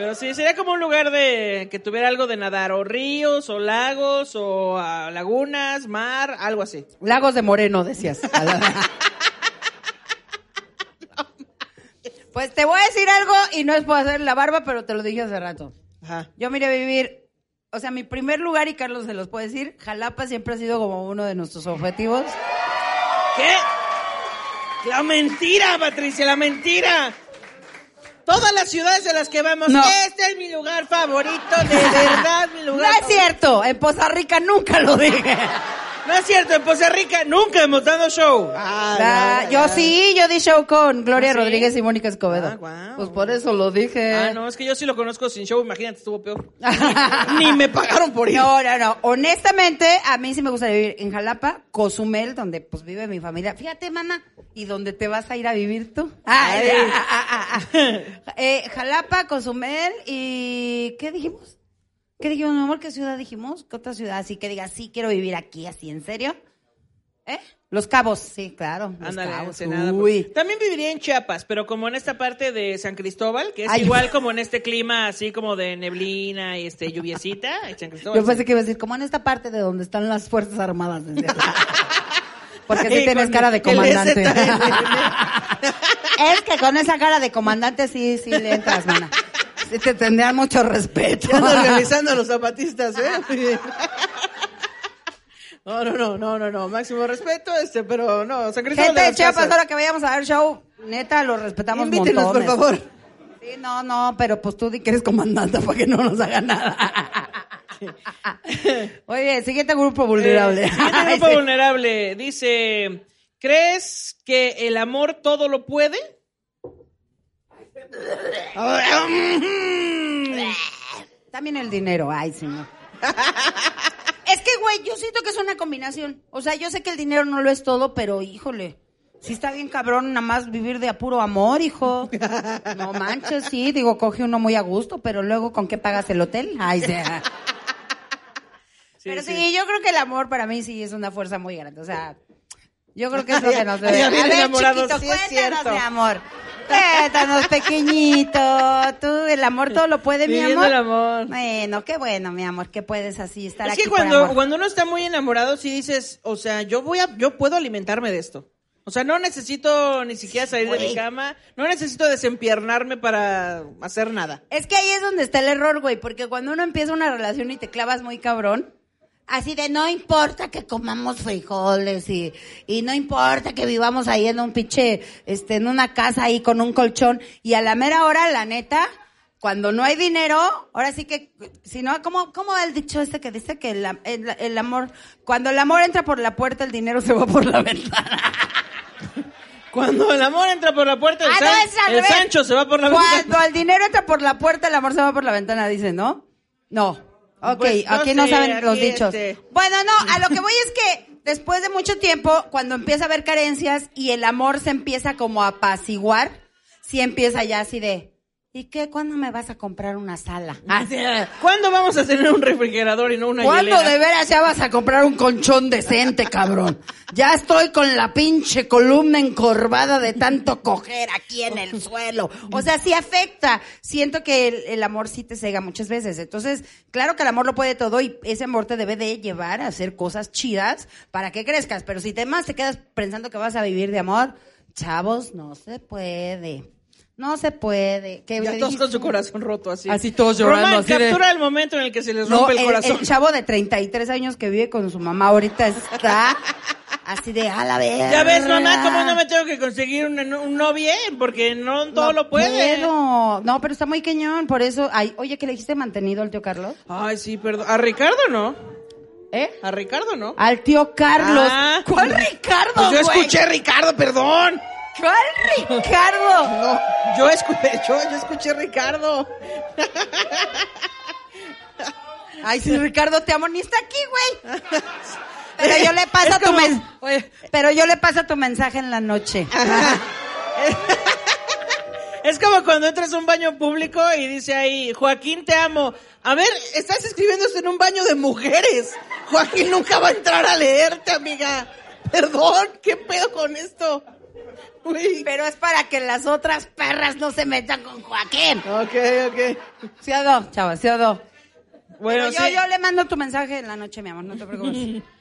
Pero sí, sería como un lugar de que tuviera algo de nadar, o ríos, o lagos, o ah, lagunas, mar, algo así. Lagos de Moreno, decías. pues te voy a decir algo y no es por hacer la barba, pero te lo dije hace rato. Ajá. Yo me iré a vivir, o sea, mi primer lugar, y Carlos se los puede decir, Jalapa siempre ha sido como uno de nuestros objetivos. ¿Qué? La mentira, Patricia, la mentira. Todas las ciudades en las que vamos, No. este es mi lugar favorito, de verdad, mi No lugar es cierto, en Poza Rica nunca lo dije. No es cierto, en Poza Rica nunca hemos dado show. Ah, yo sí, yo di show con Gloria ¿Ah, sí? Rodríguez y Mónica Escobedo. Ah, guau. Pues por eso lo dije. Ah, no, es que yo sí lo conozco sin show, imagínate, estuvo peor. Ni me pagaron por ir. No, no, no. Honestamente, a mí sí me gusta vivir en Jalapa, Cozumel, donde pues vive mi familia. Fíjate, mana, ¿y dónde te vas a ir a vivir tú? Ay, Ay. ah, ah, ah, ah. Eh, Jalapa, Cozumel y ¿qué dijimos? ¿Qué dijimos, mi amor? ¿Qué ciudad dijimos? ¿Qué otra ciudad? Así que diga, sí, quiero vivir aquí, así, ¿en serio? ¿Eh? Los Cabos, sí, claro. Los Ándale, Cabos. Ensenada, Uy. También viviría en Chiapas, pero como en esta parte de San Cristóbal, que es Ay. igual como en este clima así como de neblina y este lluviecita, en San Cristóbal. Yo pensé que iba a decir, como en esta parte de donde están las Fuerzas Armadas. Porque Ay, tienes cara de comandante. Es que con esa cara de comandante sí, sí le entras, mana. Sí te tendrían mucho respeto. Ya ando organizando a los zapatistas, ¿eh? No, no, no, no, no, no, máximo respeto, este, pero no, Cristóbal Gente de Chiapas, ahora que vayamos a ver show, neta, lo respetamos Invítenos, por montones. favor. Sí, no, no, pero pues tú di que eres comandante para que no nos haga nada. Oye, siguiente grupo vulnerable. Eh, siguiente grupo vulnerable. Dice, ¿crees que el amor todo lo puede? También el dinero, ay, señor. es que, güey, yo siento que es una combinación. O sea, yo sé que el dinero no lo es todo, pero híjole. Sí está bien cabrón nada más vivir de apuro amor, hijo. No manches, sí, digo, coge uno muy a gusto, pero luego ¿con qué pagas el hotel? Ay, sea. pero sí, yo creo que el amor para mí sí es una fuerza muy grande. O sea, yo creo que es lo que nos debe. A ver, enamorados, chiquito, sí es cuéntanos, mi amor. Cuéntanos, pequeñito. Tú, el amor todo lo puede, mi amor. el amor. Bueno, qué bueno, mi amor, que puedes así estar Es aquí que por cuando, amor. cuando uno está muy enamorado, sí dices, o sea, yo voy a, yo puedo alimentarme de esto. O sea, no necesito ni siquiera salir de mi cama, no necesito desempiernarme para hacer nada. Es que ahí es donde está el error, güey, porque cuando uno empieza una relación y te clavas muy cabrón, así de no importa que comamos frijoles y, y no importa que vivamos ahí en un pinche, este, en una casa ahí con un colchón y a la mera hora, la neta, cuando no hay dinero, ahora sí que, si no, ¿cómo, cómo el dicho este que dice que el, el- el amor, cuando el amor entra por la puerta, el dinero se va por la ventana? Cuando el amor entra por la puerta, el, Ah, San- el. Sancho se va por la Cuando ventana. el dinero entra por la puerta, el amor se va por la ventana, dice, ¿no? No. Ok, Pues, no aquí no saben los dichos. este- Bueno, no, a lo que voy es que después de mucho tiempo, cuando empieza a haber carencias y el amor se empieza como a apaciguar, sí empieza ya así de, ¿y qué? ¿Cuándo me vas a comprar una sala? De, ¿Cuándo vamos a tener un refrigerador y no una ¿Cuándo hielera? de veras ya vas a comprar un colchón decente, cabrón? Ya estoy con la pinche columna encorvada de tanto coger aquí en el suelo. O sea, sí afecta. Siento que el, el amor sí te cega muchas veces. Entonces, claro que el amor lo puede todo y ese amor te debe de llevar a hacer cosas chidas para que crezcas. Pero si te más te quedas pensando que vas a vivir de amor, chavos, no se puede. No se puede. ¿Qué Ya todos dijiste? con su corazón roto así. Así todos llorando, Román, así de- captura el momento en el que se les No, rompe el el, corazón. el chavo de 33 años que vive con su mamá ahorita está así de a la vez. Ya ves, mamá, cómo no me tengo que conseguir un, un novio, porque no todo lo puede. No, no, pero está muy cañón, por eso. Ay, oye, ¿que le dijiste mantenido al tío Carlos? Ay, sí, perdón. A Ricardo no. ¿Eh? A Ricardo no. Al tío Carlos. Ah. ¿Cuál Ricardo? Pues yo escuché Ricardo, perdón. ¿Cuál Ricardo? No, yo escuché, yo, yo escuché Ricardo. Ay, sí, Ricardo, te amo, ni está aquí, güey. Pero yo le paso Es tu como- men- Oye, Pero yo le paso tu mensaje en la noche. es como cuando entras a un baño público y dice ahí, Joaquín, te amo. A ver, estás escribiendo esto en un baño de mujeres. Joaquín nunca va a entrar a leerte, amiga. Perdón, ¿qué pedo con esto? Uy. Pero es para que las otras perras no se metan con Joaquín. Ok, ok. ¿Sí o no, chava? ¿Sí o no? Bueno, Pero yo, sí. yo le mando tu mensaje en la noche, mi amor, no te preocupes.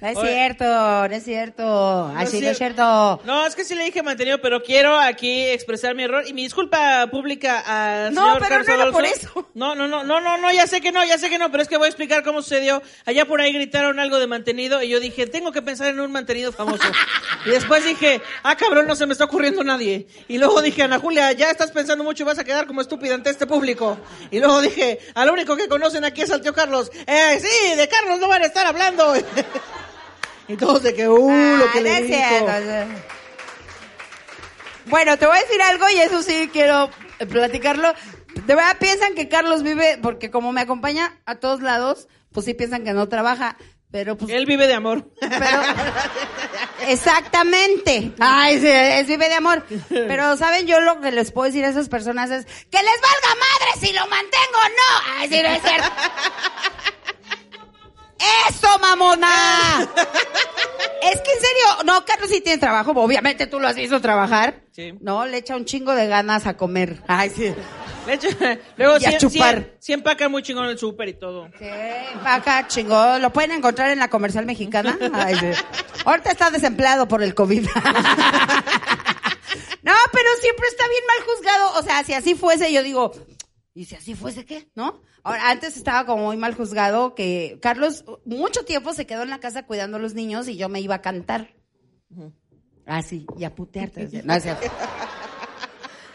No es Oye. cierto, no es cierto. Así no es cier- cierto. No, es que sí le dije mantenido, pero quiero aquí expresar mi error y mi disculpa pública al No, señor pero Carlos no era por eso. No, no, no, no, no, no, ya sé que no, ya sé que no, pero es que voy a explicar cómo sucedió. Allá por ahí gritaron algo de mantenido y yo dije, tengo que pensar en un mantenido famoso. y después dije, ah, cabrón, no se me está ocurriendo nadie. Y luego dije, Ana Julia, ya estás pensando mucho y vas a quedar como estúpida ante este público. Y luego dije, al único que conocen aquí es al tío Carlos. Eh, sí, de Carlos no van a estar hablando. y todos de que, uh, lo que Ah, le no es dijo. cierto. Bueno, te voy a decir algo y eso sí quiero eh, platicarlo. De verdad piensan que Carlos vive, porque como me acompaña a todos lados, pues sí piensan que no trabaja. Pero pues Él vive de amor. Pero, exactamente. Ay, sí, es vive de amor. Pero, ¿saben? Yo lo que les puedo decir a esas personas es que les valga madre si lo mantengo o no. Ay, sí, no es cierto. ¡Eso, mamona! Es que en serio, no, Carlos sí tiene trabajo, obviamente tú lo has visto trabajar. Sí. No, le echa un chingo de ganas a comer. Ay, sí. Le luego Y a sí, chupar. sí- sí empaca muy chingón el súper y todo. Sí, paca, chingón. Lo pueden encontrar en la comercial mexicana. Ay, sí. Ahorita está desempleado por el COVID. No, pero siempre está bien mal juzgado. O sea, si así fuese, yo digo, ¿y si así fuese qué? ¿No? Ahora, antes estaba como muy mal juzgado que Carlos mucho tiempo se quedó en la casa cuidando a los niños y yo me iba a cantar. Así, y a putearte. No, es cierto.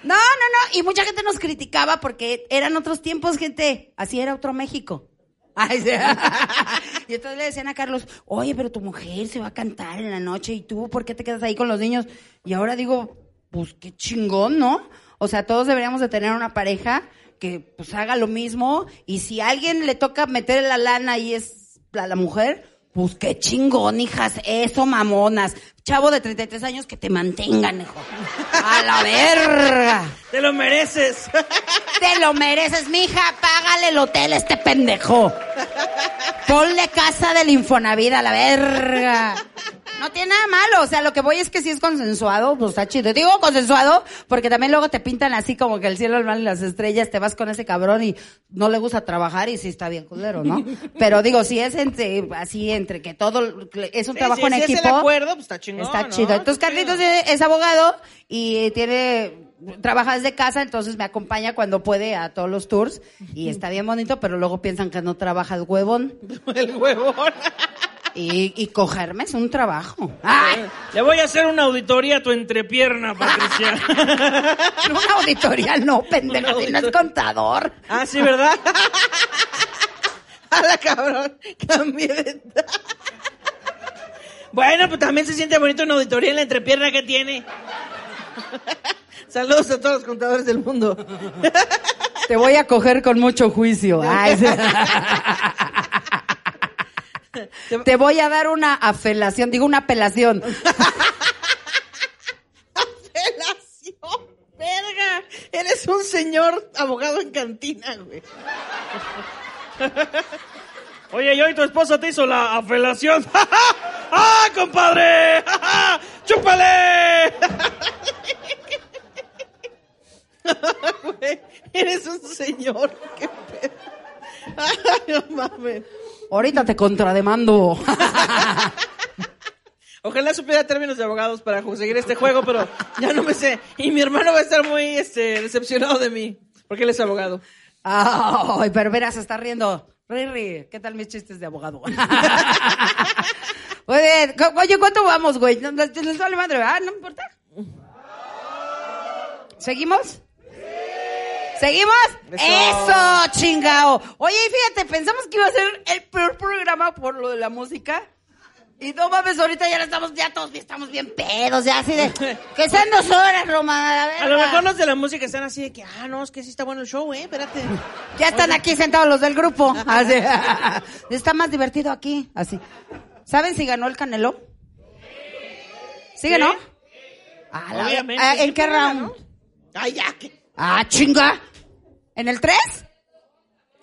No, no, no. Y mucha gente nos criticaba porque eran otros tiempos, gente. Así era otro México. Ay, sí. Y entonces le decían a Carlos, oye, pero tu mujer se va a cantar en la noche y tú, ¿por qué te quedas ahí con los niños? Y ahora digo, pues qué chingón, ¿no? O sea, todos deberíamos de tener una pareja que pues haga lo mismo y si a alguien le toca meter la lana y es la, la mujer, pues qué chingón, hijas, eso mamonas. Chavo de 33 años que te mantengan, hijo. A la verga. ¡Te lo mereces! Te lo mereces, mija. Págale el hotel a este pendejo. Ponle casa del Infonavit a la verga. No tiene nada malo, o sea, lo que voy es que si es consensuado, pues está chido. Digo consensuado porque también luego te pintan así como que el cielo, el mar y las estrellas, te vas con ese cabrón y no le gusta trabajar y sí está bien culero, ¿no? Pero digo, si es entre, así, entre que todo, es un Sí, trabajo sí, en si es equipo. el acuerdo, pues está chingón, Está ¿no? chido. Entonces Carlitos es es abogado y tiene trabaja desde casa, entonces me acompaña cuando puede a todos los tours y está bien bonito, pero luego piensan que no trabaja el huevón El huevón. Y, y cogerme es un trabajo. ¡Ay! Le voy a hacer una auditoría a tu entrepierna, Patricia. Una auditoría no, pendejo, si no es contador. ah, sí, ¿verdad? A la cabrón. Cambié de... Bueno, pues también se siente bonito una auditoría en la entrepierna que tiene. Saludos a todos los contadores del mundo. Te voy a coger con mucho juicio. Ay, sí. Te voy a dar una afelación, digo una apelación. ¡Apelación! ¡Verga! Eres un señor abogado en cantina, güey. Oye, ¿y hoy tu esposa te hizo la apelación? ¡Ah, compadre! ¡Chúpale! Eres un señor. ¡Qué pedo! Ay, no mames. Ahorita te contrademando. Ojalá supiera términos de abogados para conseguir este juego, pero ya no me sé. Y mi hermano va a estar muy este, decepcionado de mí, porque él es abogado. Ay, pero verás, está riendo. Riri, ¿qué tal mis chistes de abogado? Muy bien. Oye, ¿cuánto vamos, güey? ¿No- ¿Les les vale madre? Ah, ¿no me importa? ¿Seguimos? ¿Seguimos? Eso. Eso, chingao. Oye, fíjate, pensamos que iba a ser el peor programa por lo de la música. Y no mames, ahorita ya estamos, ya todos estamos bien pedos, ya así de, que sean dos horas, Roma, a lo mejor los de la música están así de que, ah, no, es que sí está bueno el show, eh, espérate. Ya están aquí sentados los del grupo. Así. Está más divertido aquí. Así. ¿Saben si ganó el Canelo? ¿Sí ganó? Ah, la- Obviamente. ah, ¿En Sí, qué ¿cómo round? ganó? Ay, ya. Ah, chinga. ¿En el 3?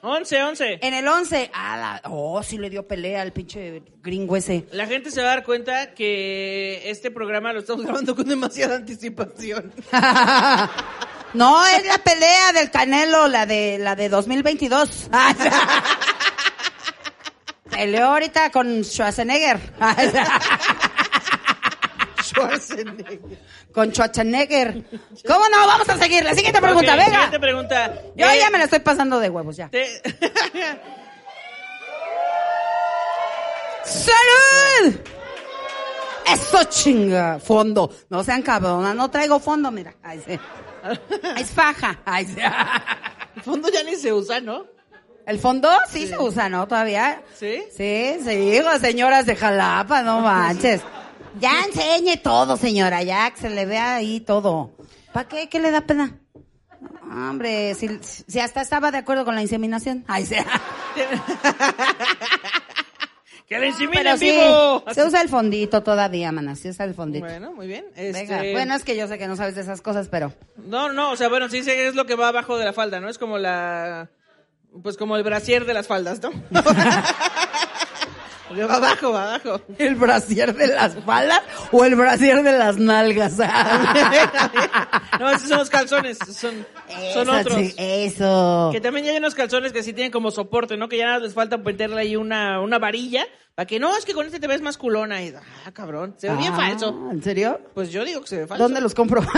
11, 11. En el 11, ah, la- oh, sí le dio pelea al pinche gringo ese. La gente se va a dar cuenta que este programa lo estamos grabando con demasiada anticipación. No, es la pelea del Canelo, la de la de 2022. Peleó ahorita con Schwarzenegger. Schwarzenegger. con Schwarzenegger. ¿Cómo no? Vamos a seguir. La siguiente pregunta, Ok, venga. Siguiente pregunta. Yo Eh, ya me la estoy pasando de huevos, ya. te- ¡Salud! Eso chinga. Fondo. No sean cabronas. No traigo fondo, mira. Ay, sí. Es faja. Ay, sí. El fondo ya ni se usa, ¿no? El fondo sí, se usa, ¿no? Todavía. ¿Sí? Sí, sí, señoras de Jalapa, no manches. Ya enseñe todo, señora, ya que se le vea ahí todo. ¿Para qué? ¿Qué le da pena? Hombre, si, si hasta estaba de acuerdo con la inseminación. Ay, sí. ¡Que le inseminen sí, vivo! se usa el fondito todavía, mana, se usa el fondito. Bueno, muy bien. Venga, Este, bueno, es que yo sé que no sabes de esas cosas, pero... No, no, o sea, bueno, sí sé que es lo que va abajo de la falda, ¿no? Es como la... Pues como el brasier de las faldas, ¿no? Abajo, abajo. ¿El brasier de las faldas o el brasier de las nalgas? No, esos son los calzones, son, son Eso, otros. sí, eso. Que también hay unos calzones que sí tienen como soporte, ¿no? Que ya nada les falta meterle ahí una, una varilla para que no, es que con este te ves más culona. Y, ah, cabrón, se ve bien Ah, falso. ¿En serio? Pues yo digo que se ve falso. ¿Dónde los compro?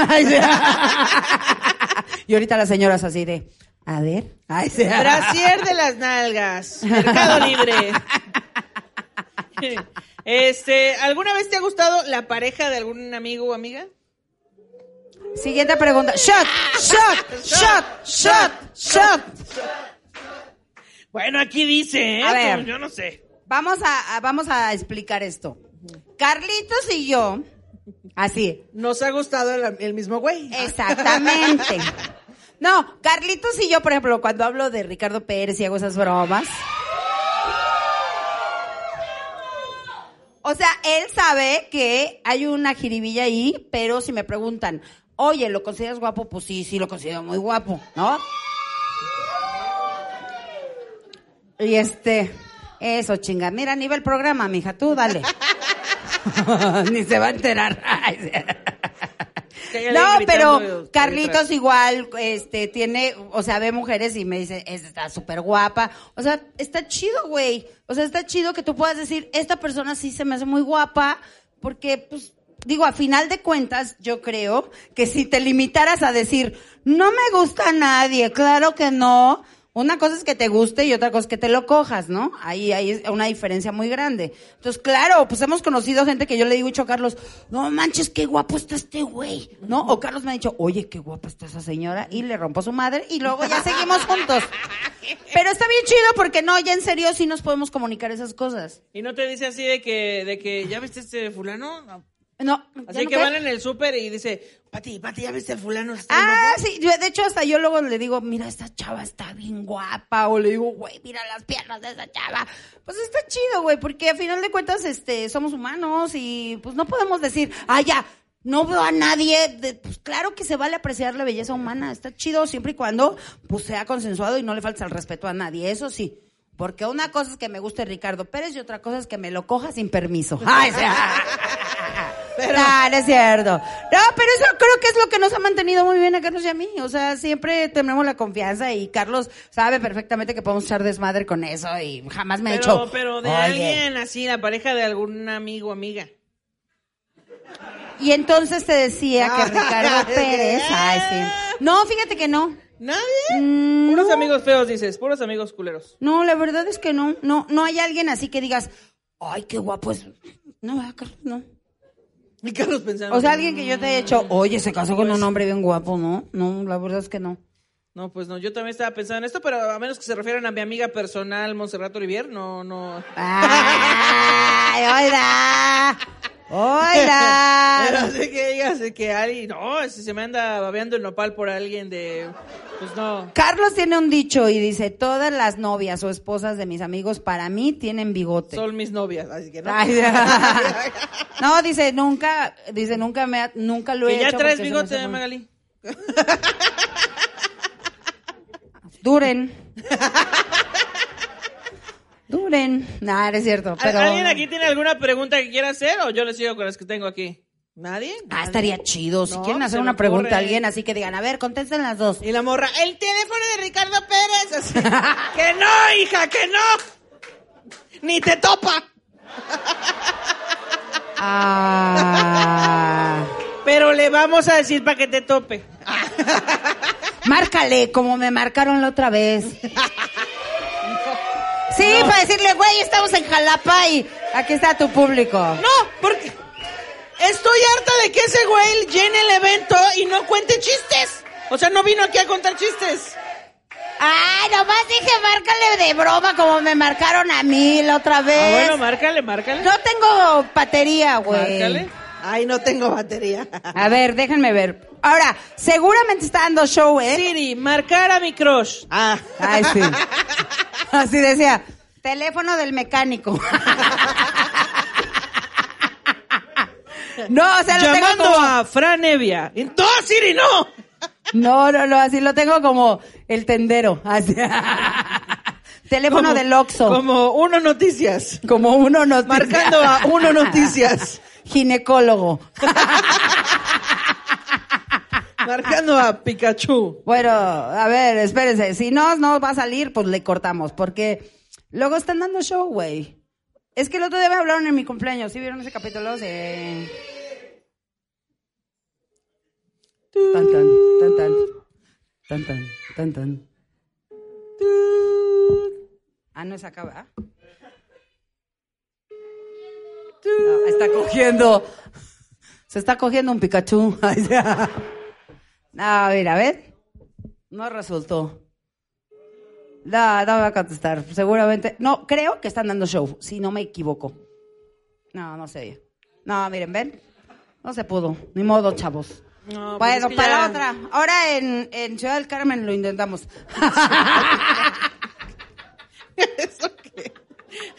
Y ahorita las señoras así de, a ver. Ay, sí. Brasier de las nalgas. Mercado Libre. Este, ¿alguna vez te ha gustado la pareja de algún amigo o amiga? Siguiente pregunta. Shot, shot, shot, shot, shot. Bueno, aquí dice, ¿eh? A ver. Yo no sé. Vamos a, a- vamos a explicar esto. Carlitos y yo, así, Nos ha gustado el, el mismo güey. exactamente. No, Carlitos y yo, por ejemplo, cuando hablo de Ricardo Pérez y hago esas bromas. O sea, él sabe que hay una jiribilla ahí, pero si me preguntan, oye, ¿lo consideras guapo? Pues sí, sí lo considero muy guapo, ¿no? Y este, eso chinga. Mira, nivel programa, mija, tú dale. Ni se va a enterar. Ay, sí. Que ella No, pero Carlitos igual, este, tiene, o sea, ve mujeres y me dice, "Esta está súper guapa. O sea, está chido, güey. O sea, está chido que tú puedas decir, esta persona sí se me hace muy guapa, porque, pues, digo, a final de cuentas, yo creo que si te limitaras a decir, no me gusta a nadie, claro que no. Una cosa es que te guste y otra cosa es que te lo cojas, ¿no? Ahí hay una diferencia muy grande. Entonces, claro, pues hemos conocido gente que yo le digo, a Carlos, no manches, qué guapo está este güey, ¿no? O Carlos me ha dicho, oye, qué guapa está esa señora, y le rompo su madre, y luego ya seguimos juntos. Pero está bien chido porque no, ya en serio sí nos podemos comunicar esas cosas. Y no te dice así de que, de que ¿ya viste este fulano? No. No, Así ¿ya no que van en el súper y dice, Pati, Pati, ¿ya viste el fulano? Ah, guapo?" sí, yo, de hecho hasta yo luego le digo, mira, esta chava está bien guapa, o le digo, güey, mira las piernas de esa chava. Pues está chido, güey, porque a final de cuentas, este, somos humanos y pues no podemos decir, ah, ya, no veo a nadie, de- pues claro que se vale apreciar la belleza humana, está chido siempre y cuando, pues sea consensuado y no le faltes el respeto a nadie, eso sí. Porque una cosa es que me guste Ricardo Pérez y otra cosa es que me lo coja sin permiso. Ay, sí. Pero... No, no es cierto. No, pero eso creo que es lo que nos ha mantenido muy bien a Carlos y a mí. O sea, siempre tenemos la confianza y Carlos sabe perfectamente que podemos echar desmadre con eso y jamás me ha Pero, dicho. pero de "Oye". alguien así, la pareja de algún amigo o amiga. Y entonces te decía que Ricardo Pérez. Ay, sí. No, fíjate que no. ¿Nadie? Mm, Puros no. amigos feos, dices, puros amigos culeros. No, la verdad es que no. No, no hay alguien así que digas, ay, qué guapo es. No, ¿verdad, Carlos? No. Y Carlos pensando. O sea, alguien que yo te haya hecho, oye, se casó con un hombre bien guapo, ¿no? No, la verdad es que no. No, pues no, yo también estaba pensando en esto, pero a menos que se refieran a mi amiga personal, Montserrat Olivier, no, no. ¡Ay, oiga! ¡Oiga! Pero así que digas que alguien, no, si se me anda babeando el nopal por alguien de, pues no. Carlos tiene un dicho y dice, todas las novias o esposas de mis amigos para mí tienen bigote. Son mis novias, así que no. Ay, no, dice, nunca, dice, nunca me, ha- nunca lo he ya hecho. traes se me hace bigote, muy- Magali. Duren. Maduren. Nah, no es cierto. ¿Al- Pero... ¿Alguien aquí tiene alguna pregunta que quiera hacer o yo le sigo con las que tengo aquí? ¿Nadie? Ah, estaría chido. Si No, quieren hacer una pregunta ocurre. a alguien, así que digan, a ver, contesten las dos. Y la morra, el teléfono de Ricardo Pérez. Así, que no, hija, que no. Ni te topa. Ah. Pero le vamos a decir para que te tope. Márcale, como me marcaron la otra vez. Sí, para decirle, güey, estamos en Jalapa y aquí está tu público. No, porque estoy harta de que ese güey llene el evento y no cuente chistes. O sea, no vino aquí a contar chistes. Ay, nomás dije, márcale de broma como me marcaron a mí la otra Ah, vez. bueno, márcale, márcale. no tengo batería, güey. Márcale. Ay, no tengo batería. A ver, déjenme ver. Ahora, seguramente está dando show, ¿eh? Siri, marcar a mi crush. Ah. Ay, sí. Así decía, teléfono del mecánico. No, o sea, lo tengo Llamando como... a Fran Evia. No, Siri, no. No, no, no, así lo tengo como el tendero. Así. Teléfono Como- del Oxxo. Como, Como uno noticias. uno nos Marcando a uno noticias. Ginecólogo. Marcando a Pikachu. Bueno, a ver, espérense. Si no, no va a salir, pues le cortamos. Porque luego están dando show, güey. Es que el otro día me hablaron en mi cumpleaños. ¿Sí vieron ese capítulo? Sí. Tan, tan, tan, tan. Tan, tan, tan, tan. Ah, no es acá, ¿verdad? No, está cogiendo. Se está cogiendo un Pikachu. No, mira, a ver. No resultó. No, no va a contestar. Seguramente. No, creo que están dando show, si no me equivoco. No, no sé. No, miren, ven. No se pudo. Ni modo, chavos. No, pues bueno, para ya- otra. Ahora en, en Ciudad del Carmen lo intentamos. ¿Eso?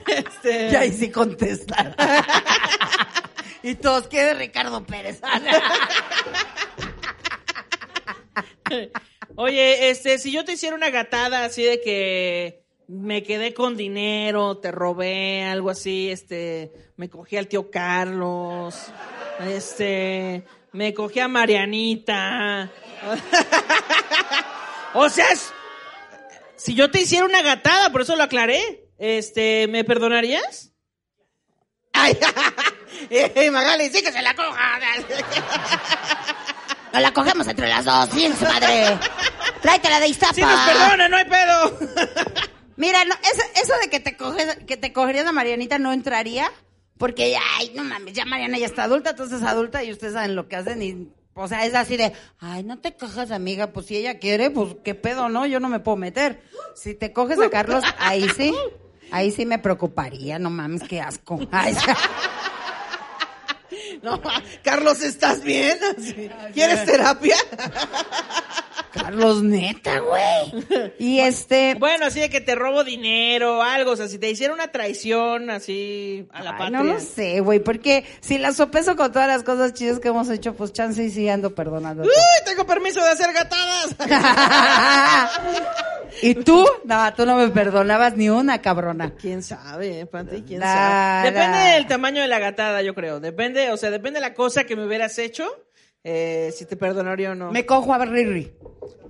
Este... y ahí sí contestan. y todos, ¿qué de Ricardo Pérez? Oye, este, si yo te hiciera una gatada así de que me quedé con dinero, te robé, algo así, este, me cogí al tío Carlos, este, me cogí a Marianita. o sea, es- si yo te hiciera una gatada, por eso lo aclaré, este, ¿me perdonarías? Ay, eh, Magali, sí que se la coja. Nos la cogemos entre las dos, bien su madre. Tráetela de Iztapa. Sí nos perdona, no hay pedo. Mira, no, eso, eso de que te coges, que te cogerías a Marianita no entraría, porque ay, no mames, ya Mariana ya está adulta, entonces es adulta y ustedes saben lo que hacen y o sea, es así de, ay, no te cojas, amiga, pues si ella quiere, pues qué pedo, ¿no? Yo no me puedo meter. Si te coges a Carlos, ahí sí, ahí sí me preocuparía, no mames, qué asco. Ay, No, Carlos, ¿estás bien? ¿Quieres terapia? Carlos, neta, güey. Y este, Bueno, así de que te robo dinero, algo, o sea, si te hiciera una traición así a la Ay, patria. no lo sé, güey, porque si la sopeso con todas las cosas chidas que hemos hecho, pues chance y sí ando perdonando. ¡Uy! Tengo permiso de hacer gatadas. ¿Y tú? No, tú no me perdonabas ni una, cabrona. ¿Quién sabe, Pati? ¿Quién La- sabe? Depende la- del tamaño de la gatada, yo creo. Depende, o sea, depende de la cosa que me hubieras hecho, eh, si te perdonaría o no. Me cojo a Riri.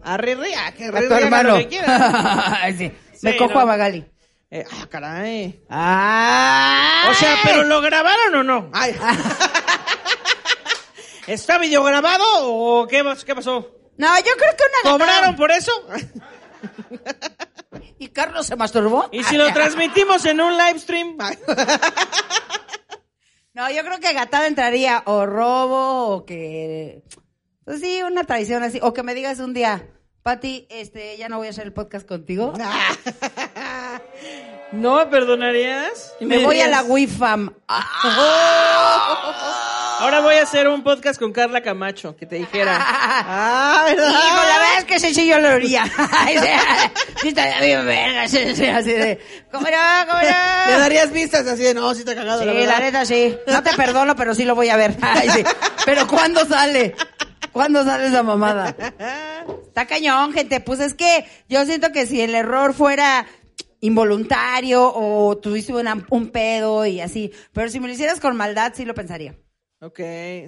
A Riri, a tu hermano. lo que. Ay, sí. Me Sí, cojo no. a Magali. Eh, ah, caray. ¡Ah! O sea, ¿pero lo grabaron o no? Ay, ¿Está video grabado o qué, qué pasó? No, yo creo que una ¿Cobraron por eso? ¿Y Carlos se masturbó? ¿Y si lo transmitimos en un live stream? No, yo creo que gatada entraría o robo o que... Pues sí, una traición así. O que me digas un día, Pati, este, ya no voy a hacer el podcast contigo. ¿No me perdonarías? Y Me voy a la WIFAM. Ahora voy a hacer un podcast con Carla Camacho, que te dijera. ah, ¿verdad? Hijo, la verdad es que ese sí yo lo haría. Sí, sí, estaría bien verga, sí, sí, así de, ¿cómo no, cómo Le no? darías vistas así de, no, sí te ha cagado, Sí, la la verdad. neta sí. No te perdono, pero sí lo voy a ver. Ay, sí. Pero ¿cuándo sale? ¿Cuándo sale esa mamada? Está cañón, gente. Pues es que yo siento que si el error fuera involuntario o tuviste una- un pedo y así. Pero si me lo hicieras con maldad, sí lo pensaría. Ok,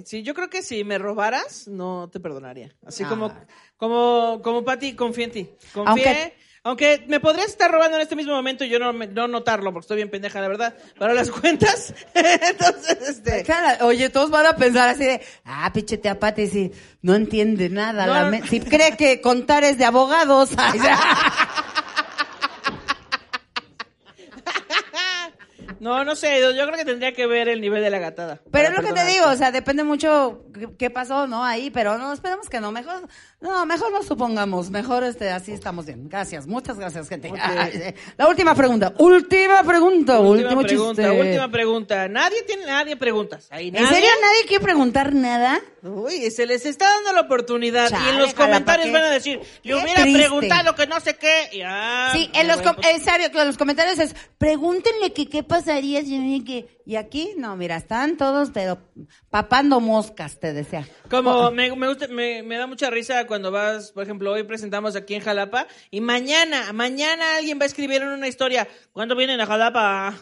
sí, yo creo que si me robaras, no te perdonaría. Así Ah. como, como, como Pati, confía en ti. Confié, Aunque- aunque, me podrías estar robando en este mismo momento y yo no, me- no notarlo, porque estoy bien pendeja, la verdad. Para las cuentas, entonces, este... Claro, Oye, todos van a pensar así de, ah, pinche tía Pati, si no entiende nada. No, la no. me- si cree que contar es de abogados. No, no sé, yo creo que tendría que ver el nivel de la gatada. Pero es lo que te digo, o sea, depende mucho qué pasó, ¿no? Ahí, pero no, esperemos que no, mejor, no, mejor no supongamos, mejor este, así estamos bien. Gracias, muchas gracias, gente. Ay, La última pregunta, última pregunta, Última último pregunta, chiste. última pregunta. Nadie tiene, nadie preguntas. ¿En serio nadie quiere preguntar nada? Uy, se les está dando la oportunidad y en los comentarios van a decir, le hubiera triste. preguntado que no sé qué. Y, ah, Sí, en los, com- pues, en serio, en los comentarios es, pregúntenle que qué pasaría si que y aquí, no, mira, están todos, pero papando moscas, te decía. Como me, me, gusta, me, me da mucha risa cuando vas, por ejemplo, hoy presentamos aquí en Jalapa y mañana, mañana alguien va a escribir en una historia, ¿cuándo vienen a Jalapa?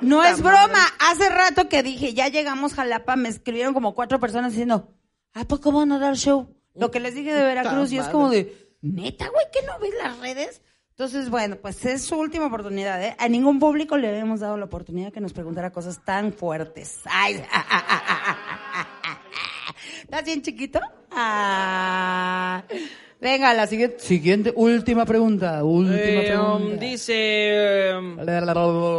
No es broma. Hace rato que dije, ya llegamos Jalapa, me escribieron como cuatro personas diciendo, ¿a poco van a dar show? Lo que les dije de Veracruz y es como de, neta, güey, que no ves las redes? Entonces, bueno, pues es su última oportunidad, ¿eh? A ningún público le habíamos dado la oportunidad que nos preguntara cosas tan fuertes. Ay, ¿Estás bien chiquito? Ah. Venga, la siguiente, siguiente, última pregunta, última Eh, um, pregunta. dice, um,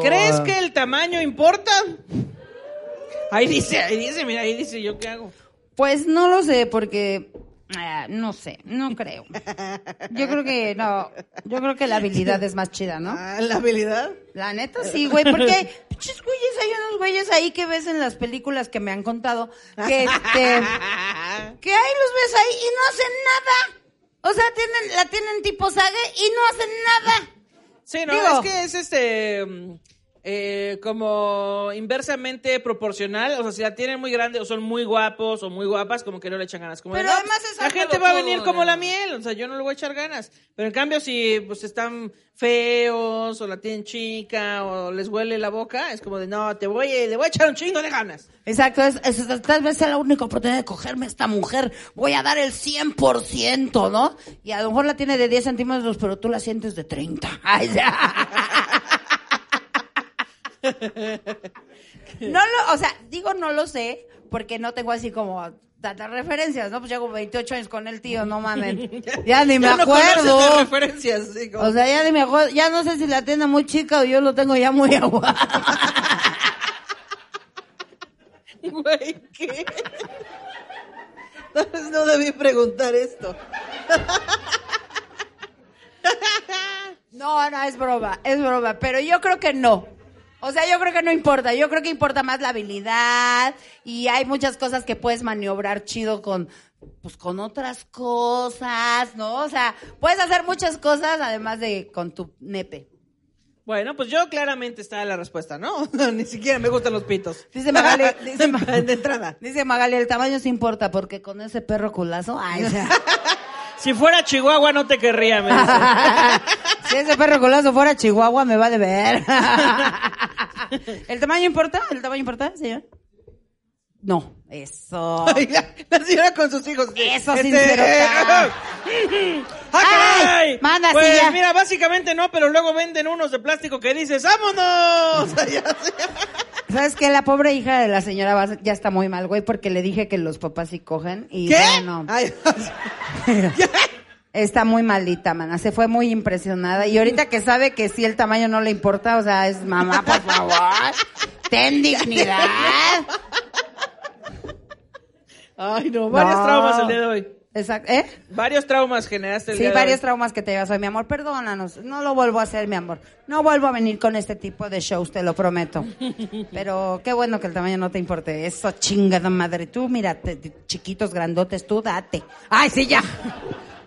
¿crees que el tamaño importa? Ahí dice, ahí dice, mira, ahí dice, ¿yo qué hago? Pues no lo sé, porque ah, no sé, no creo. Yo creo que no, yo creo que la habilidad es más chida, ¿no? Ah, ¿La habilidad? La neta sí, güey, porque hay pinches güeyes, hay unos güeyes ahí que ves en las películas que me han contado, que este, que ahí los ves ahí y no hacen nada. O sea, tienen, la tienen tipo sague y no hacen nada. Sí, no, Digo- es que es este mm, eh, como inversamente proporcional, o sea, si la tienen muy grande o son muy guapos o muy guapas, como que no le echan ganas. Como de, Pero "No, además pues, es la gente va a todo, venir como ¿no? la miel, o sea, yo no le voy a echar ganas. Pero en cambio si pues están feos o la tienen chica o les huele la boca, es como de, no, te voy, le voy a echar un chingo de ganas. Exacto, es, es- tal vez sea la única oportunidad de cogerme a esta mujer. Voy a dar el 100%, ¿no? Y a lo mejor la tiene de 10 centímetros, pero tú la sientes de 30. Ay, ya. No lo, o sea, digo no lo sé, porque no tengo así como tantas referencias, ¿no? Pues llevo 28 años con el tío, no mames. Ya ni me Ya acuerdo. referencias, O sea, ya ni me acuerdo, ya no sé si la tiene muy chica o yo lo tengo ya muy aguado. Güey, ¿qué? Tal vez no debí preguntar esto. No, no, es broma, es broma, pero yo creo que no. O sea, yo creo que no importa, yo creo que importa más la habilidad y hay muchas cosas que puedes maniobrar chido con, pues con otras cosas, ¿no? O sea, puedes hacer muchas cosas además de con tu nepe. Bueno, pues yo claramente está la respuesta, ¿no? Ni siquiera me gustan los pitos. Dice Magali, dice, Ma- De entrada. dice Magali, el tamaño sí importa porque con ese perro culazo, ay, sea, Si fuera Chihuahua no te querría, me dice. si ese perro culazo fuera Chihuahua me va de ver. ¿El tamaño importa? ¿El tamaño importa, señor? No, eso. Ay, la, la señora con sus hijos. Eso, Este. ¡Ah! Ay, manda, pues mira, básicamente no, pero luego venden unos de plástico que dices, ¡vámonos! ¿Sabes qué? La pobre hija de la señora ya está muy mal, güey, porque le dije que los papás sí cogen y ¿Qué? bueno, Ay, está muy malita, mana. Se fue muy impresionada y ahorita que sabe que sí el tamaño no le importa, o sea, es mamá, por favor, ten dignidad. Ay, no, varios No. traumas el día de hoy. Exacto, ¿eh? Varios traumas generaste el Sí, día de varios hoy. traumas que te llevas hoy, mi amor. Perdónanos. No lo vuelvo a hacer, mi amor. No vuelvo a venir con este tipo de shows, te lo prometo. Pero qué bueno que el tamaño no te importe. Eso, chingada madre. Tú, mira, te- te- chiquitos, grandotes, tú date. ¡Ay, sí, ya!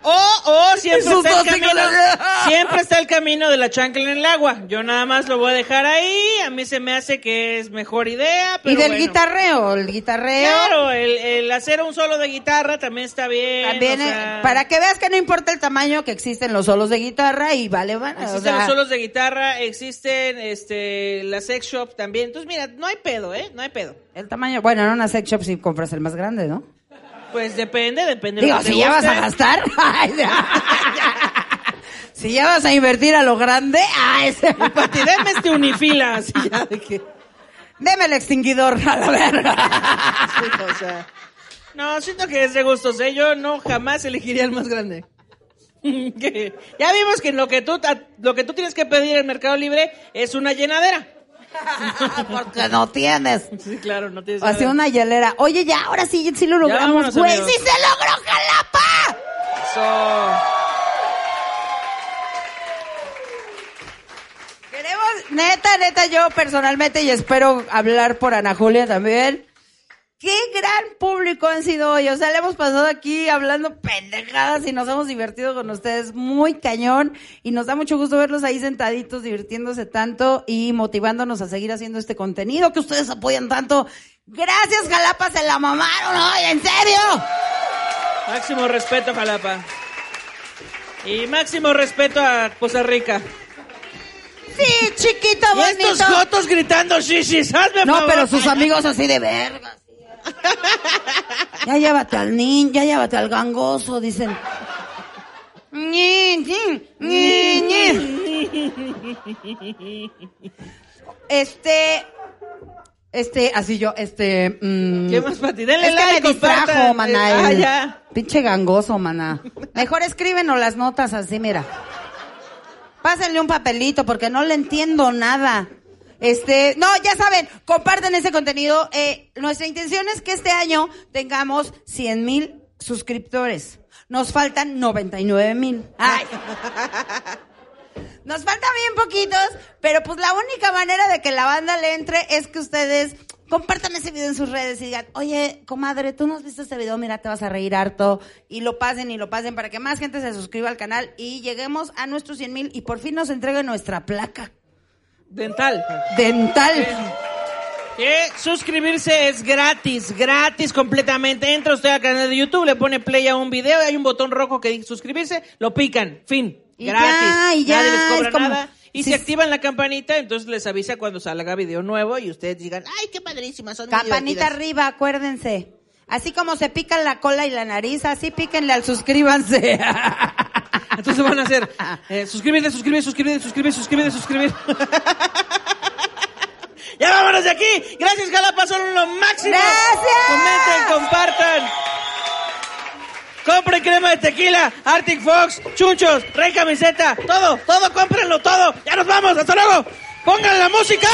O, o siempre está, el camino, siempre está el camino de la chancla en el agua. Yo nada más lo voy a dejar ahí. A mí se me hace que es mejor idea. Pero y del bueno. guitarreo, el guitarreo. Claro, el, el hacer un solo de guitarra también está bien. También, o eh, sea, para que veas que no importa el tamaño que existen los solos de guitarra y vale, o Existen sea, los solos de guitarra, existen este la sex shop también. Entonces, mira, no hay pedo, ¿eh? No hay pedo. El tamaño, bueno, en una sex shop si compras el más grande, ¿no? Pues depende, depende de Digo, si ya vas a gastar. si ya vas a invertir a lo grande, ay, Pati, deme este unifila. así ya de que- deme el extinguidor a la verga. sí, o sea. No, siento que es de gustos, ¿eh? Yo no jamás elegiría el más grande. Ya vimos que lo que tú lo que tú tienes que pedir en Mercado Libre es una llenadera. Porque no tienes. Sí, claro, no tienes Así nada. una hielera. Oye, ya, ahora sí, sí lo logramos, güey. ¡Sí se logró, Jalapa! Eso. Queremos, neta, neta, yo personalmente, y espero hablar por Ana Julia también. Qué gran público han sido hoy. O sea, le hemos pasado aquí hablando pendejadas y nos hemos divertido con ustedes muy cañón. Y nos da mucho gusto verlos ahí sentaditos, divirtiéndose tanto y motivándonos a seguir haciendo este contenido que ustedes apoyan tanto. Gracias, Jalapa, se la mamaron hoy, en serio. Máximo respeto, Jalapa. Y máximo respeto a Costa Rica. Sí, chiquito, Y estos bonito. jotos gritando shishis, hazme No, favor. pero sus amigos así de verga. Ya llévate al niño, ya llévate al gangoso, dicen. Este, este, así yo, este, mm, ¿Qué más, Pati? Denle es que me distrajo, compartan. maná. Ah, ya. Pinche gangoso, maná. Mejor escríbenos las notas así, mira. Pásenle un papelito porque no le entiendo nada. Este, no, ya saben, comparten ese contenido. Eh, nuestra intención es que este año tengamos 100 mil suscriptores. Nos faltan 99 mil. Nos faltan bien poquitos, pero pues la única manera de que la banda le entre es que ustedes compartan ese video en sus redes y digan, oye, comadre, tú no has visto este video, mira, te vas a reír harto. Y lo pasen y lo pasen para que más gente se suscriba al canal y lleguemos a nuestros 100 mil y por fin nos entregue nuestra placa Dental. dental. Que suscribirse es gratis, gratis completamente. Entra usted al canal de YouTube, le pone play a un video, hay un botón rojo que dice suscribirse, lo pican, fin. Y gratis. ya, y ya, Nadie les cobra como- nada. Y si activan la campanita, entonces les avisa cuando salga video nuevo y ustedes digan, ay, qué padrísimas son. Campanita divertidas". arriba, acuérdense. Así como se pican la cola y la nariz, así píquenle al suscríbanse. Entonces van a hacer, eh, suscríbete, suscríbete, suscríbete, suscríbete, suscríbete, suscríbete. ya vámonos de aquí. Gracias, Jalapa, son lo máximo. Gracias. Comenten, compartan. Compren crema de tequila, Arctic Fox, chunchos, rey camiseta, todo, todo, cómprenlo, todo. Ya nos vamos, hasta luego. Pongan la música.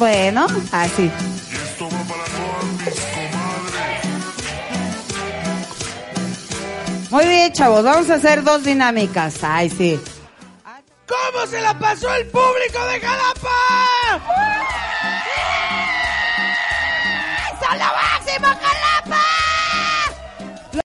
Bueno, así. Muy bien, chavos, vamos a hacer dos dinámicas. Ay, sí. ¿Cómo se la pasó el público de Jalapa? ¡Son lo máximo, Jalapa!